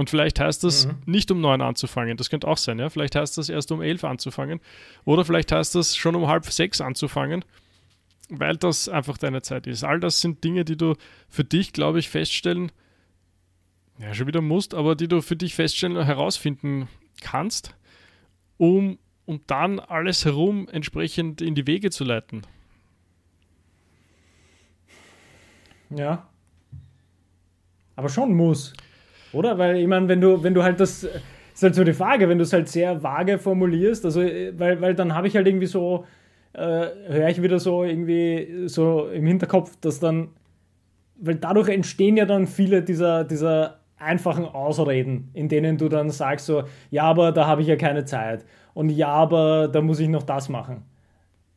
Und vielleicht heißt das mhm. nicht um neun anzufangen, das könnte auch sein, ja. Vielleicht heißt das erst um elf anzufangen. Oder vielleicht heißt das schon um halb sechs anzufangen, weil das einfach deine Zeit ist. All das sind Dinge, die du für dich, glaube ich, feststellen, ja, schon wieder musst, aber die du für dich feststellen und herausfinden kannst, um, um dann alles herum entsprechend in die Wege zu leiten. Ja. Aber schon muss. Oder? Weil ich meine, wenn du, wenn du halt das, ist halt so die Frage, wenn du es halt sehr vage formulierst, also weil, weil dann habe ich halt irgendwie so, äh, höre ich wieder so irgendwie so im Hinterkopf, dass dann, weil dadurch entstehen ja dann viele dieser, dieser einfachen Ausreden, in denen du dann sagst so, ja, aber da habe ich ja keine Zeit und ja, aber da muss ich noch das machen.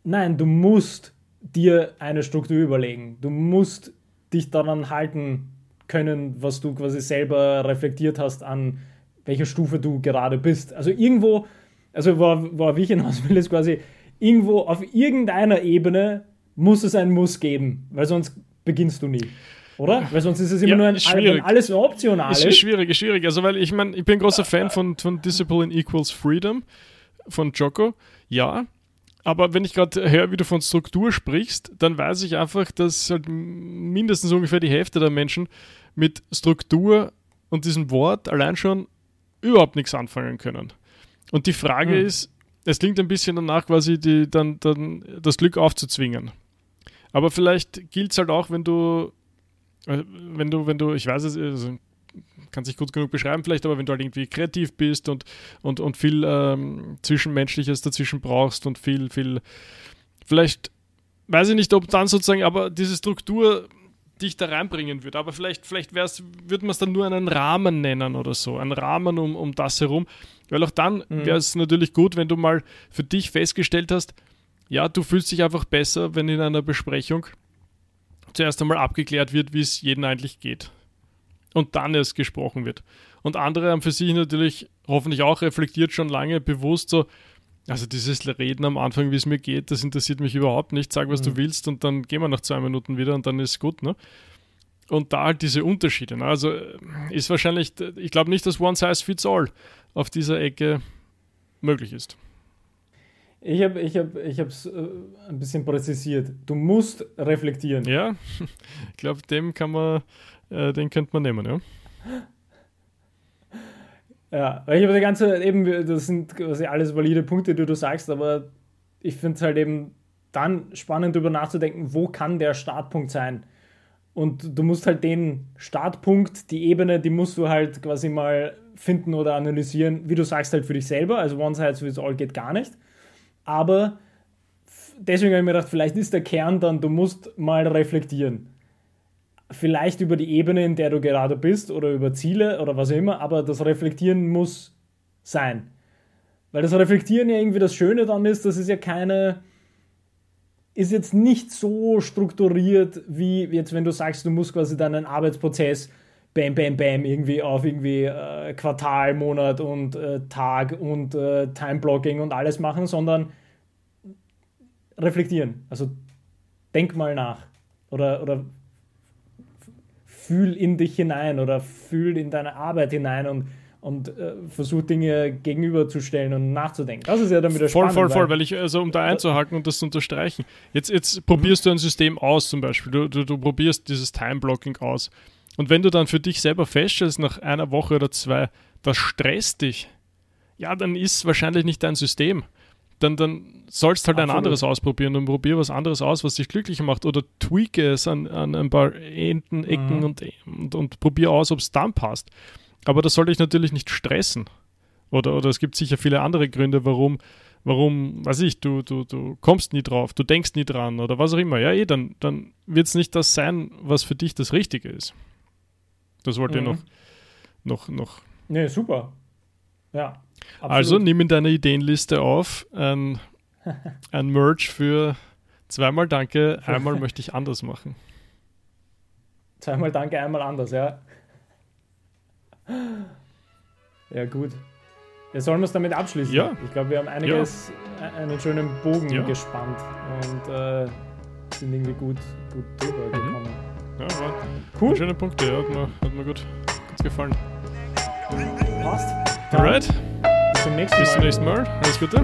Nein, du musst dir eine Struktur überlegen. Du musst dich daran halten können, was du quasi selber reflektiert hast an welcher Stufe du gerade bist. Also irgendwo, also worauf ich hinaus will, ist quasi irgendwo auf irgendeiner Ebene muss es ein Muss geben, weil sonst beginnst du nie. Oder? Weil sonst ist es immer ja, nur ein, schwierig. alles optional ist. Ist schwierig, ist schwierig. Also, weil ich meine, ich bin ein großer Fan von, von Discipline Equals Freedom von Joko. Ja. Aber wenn ich gerade höre, wie du von Struktur sprichst, dann weiß ich einfach, dass halt mindestens ungefähr die Hälfte der Menschen mit Struktur und diesem Wort allein schon überhaupt nichts anfangen können. Und die Frage hm. ist, es klingt ein bisschen danach, quasi die, dann, dann das Glück aufzuzwingen. Aber vielleicht gilt es halt auch, wenn du äh, wenn du, wenn du, ich weiß es, also kann sich gut genug beschreiben vielleicht, aber wenn du halt irgendwie kreativ bist und, und, und viel ähm, Zwischenmenschliches dazwischen brauchst und viel, viel, vielleicht, weiß ich nicht, ob dann sozusagen, aber diese Struktur dich da reinbringen würde. Aber vielleicht, vielleicht würde man es dann nur einen Rahmen nennen oder so. Einen Rahmen um, um das herum. Weil auch dann mhm. wäre es natürlich gut, wenn du mal für dich festgestellt hast, ja, du fühlst dich einfach besser, wenn in einer Besprechung zuerst einmal abgeklärt wird, wie es jedem eigentlich geht. Und dann erst gesprochen wird. Und andere haben für sich natürlich hoffentlich auch reflektiert schon lange bewusst so, also dieses Reden am Anfang, wie es mir geht, das interessiert mich überhaupt nicht. Sag, was mhm. du willst und dann gehen wir nach zwei Minuten wieder und dann ist gut. Ne? Und da halt diese Unterschiede. Ne? Also äh, ist wahrscheinlich, ich glaube nicht, dass One Size Fits All auf dieser Ecke möglich ist. Ich habe es ich hab, ich hab's, äh, ein bisschen präzisiert. Du musst reflektieren. Ja, ich glaube, dem kann man, äh, den könnte man nehmen, ja. Ja, weil ich habe die ganze, eben, das sind quasi alles valide Punkte, die du sagst, aber ich finde es halt eben dann spannend, darüber nachzudenken, wo kann der Startpunkt sein? Und du musst halt den Startpunkt, die Ebene, die musst du halt quasi mal finden oder analysieren, wie du sagst, halt für dich selber. Also One Size Fits All geht gar nicht aber deswegen habe ich mir gedacht, vielleicht ist der Kern dann, du musst mal reflektieren. Vielleicht über die Ebene, in der du gerade bist oder über Ziele oder was auch immer, aber das Reflektieren muss sein. Weil das Reflektieren ja irgendwie das Schöne dann ist, das ist ja keine, ist jetzt nicht so strukturiert, wie jetzt, wenn du sagst, du musst quasi deinen Arbeitsprozess bam, bam, bam, irgendwie auf irgendwie äh, Quartal, Monat und äh, Tag und äh, Time-Blocking und alles machen, sondern reflektieren. Also denk mal nach. Oder, oder fühl in dich hinein oder fühl in deine Arbeit hinein und, und äh, versuch Dinge gegenüberzustellen und nachzudenken. Das ist ja dann wieder voll, spannend. Voll, voll, voll, weil ich, also um da einzuhaken und das zu unterstreichen, jetzt, jetzt probierst mhm. du ein System aus zum Beispiel, du, du, du probierst dieses Time-Blocking aus und wenn du dann für dich selber feststellst, nach einer Woche oder zwei, das stresst dich, ja, dann ist wahrscheinlich nicht dein System. Dann, dann sollst halt Absolut. ein anderes ausprobieren und probier was anderes aus, was dich glücklicher macht oder tweake es an, an ein paar Enden, Ecken mhm. und, und, und probier aus, ob es dann passt. Aber das soll dich natürlich nicht stressen. Oder, oder es gibt sicher viele andere Gründe, warum, warum, weiß ich, du, du, du kommst nie drauf, du denkst nie dran oder was auch immer. Ja, eh, dann, dann wird es nicht das sein, was für dich das Richtige ist. Das wollte mhm. ich noch, noch, noch. Nee, super. Ja. Absolut. Also nimm in deine Ideenliste auf ein, ein Merch für zweimal Danke, einmal möchte ich anders machen. Zweimal Danke, einmal anders, ja. Ja, gut. Jetzt sollen wir es damit abschließen. Ja. Ich glaube, wir haben einiges, ja. einen schönen Bogen ja. gespannt und äh, sind irgendwie gut, gut drüber mhm. gekommen. Ja, war cool. Schöne Punkte, ja, hat mir, hat mir gut, gut gefallen. Passt. Alright. Tusen takk, Smøl. Høyskutte.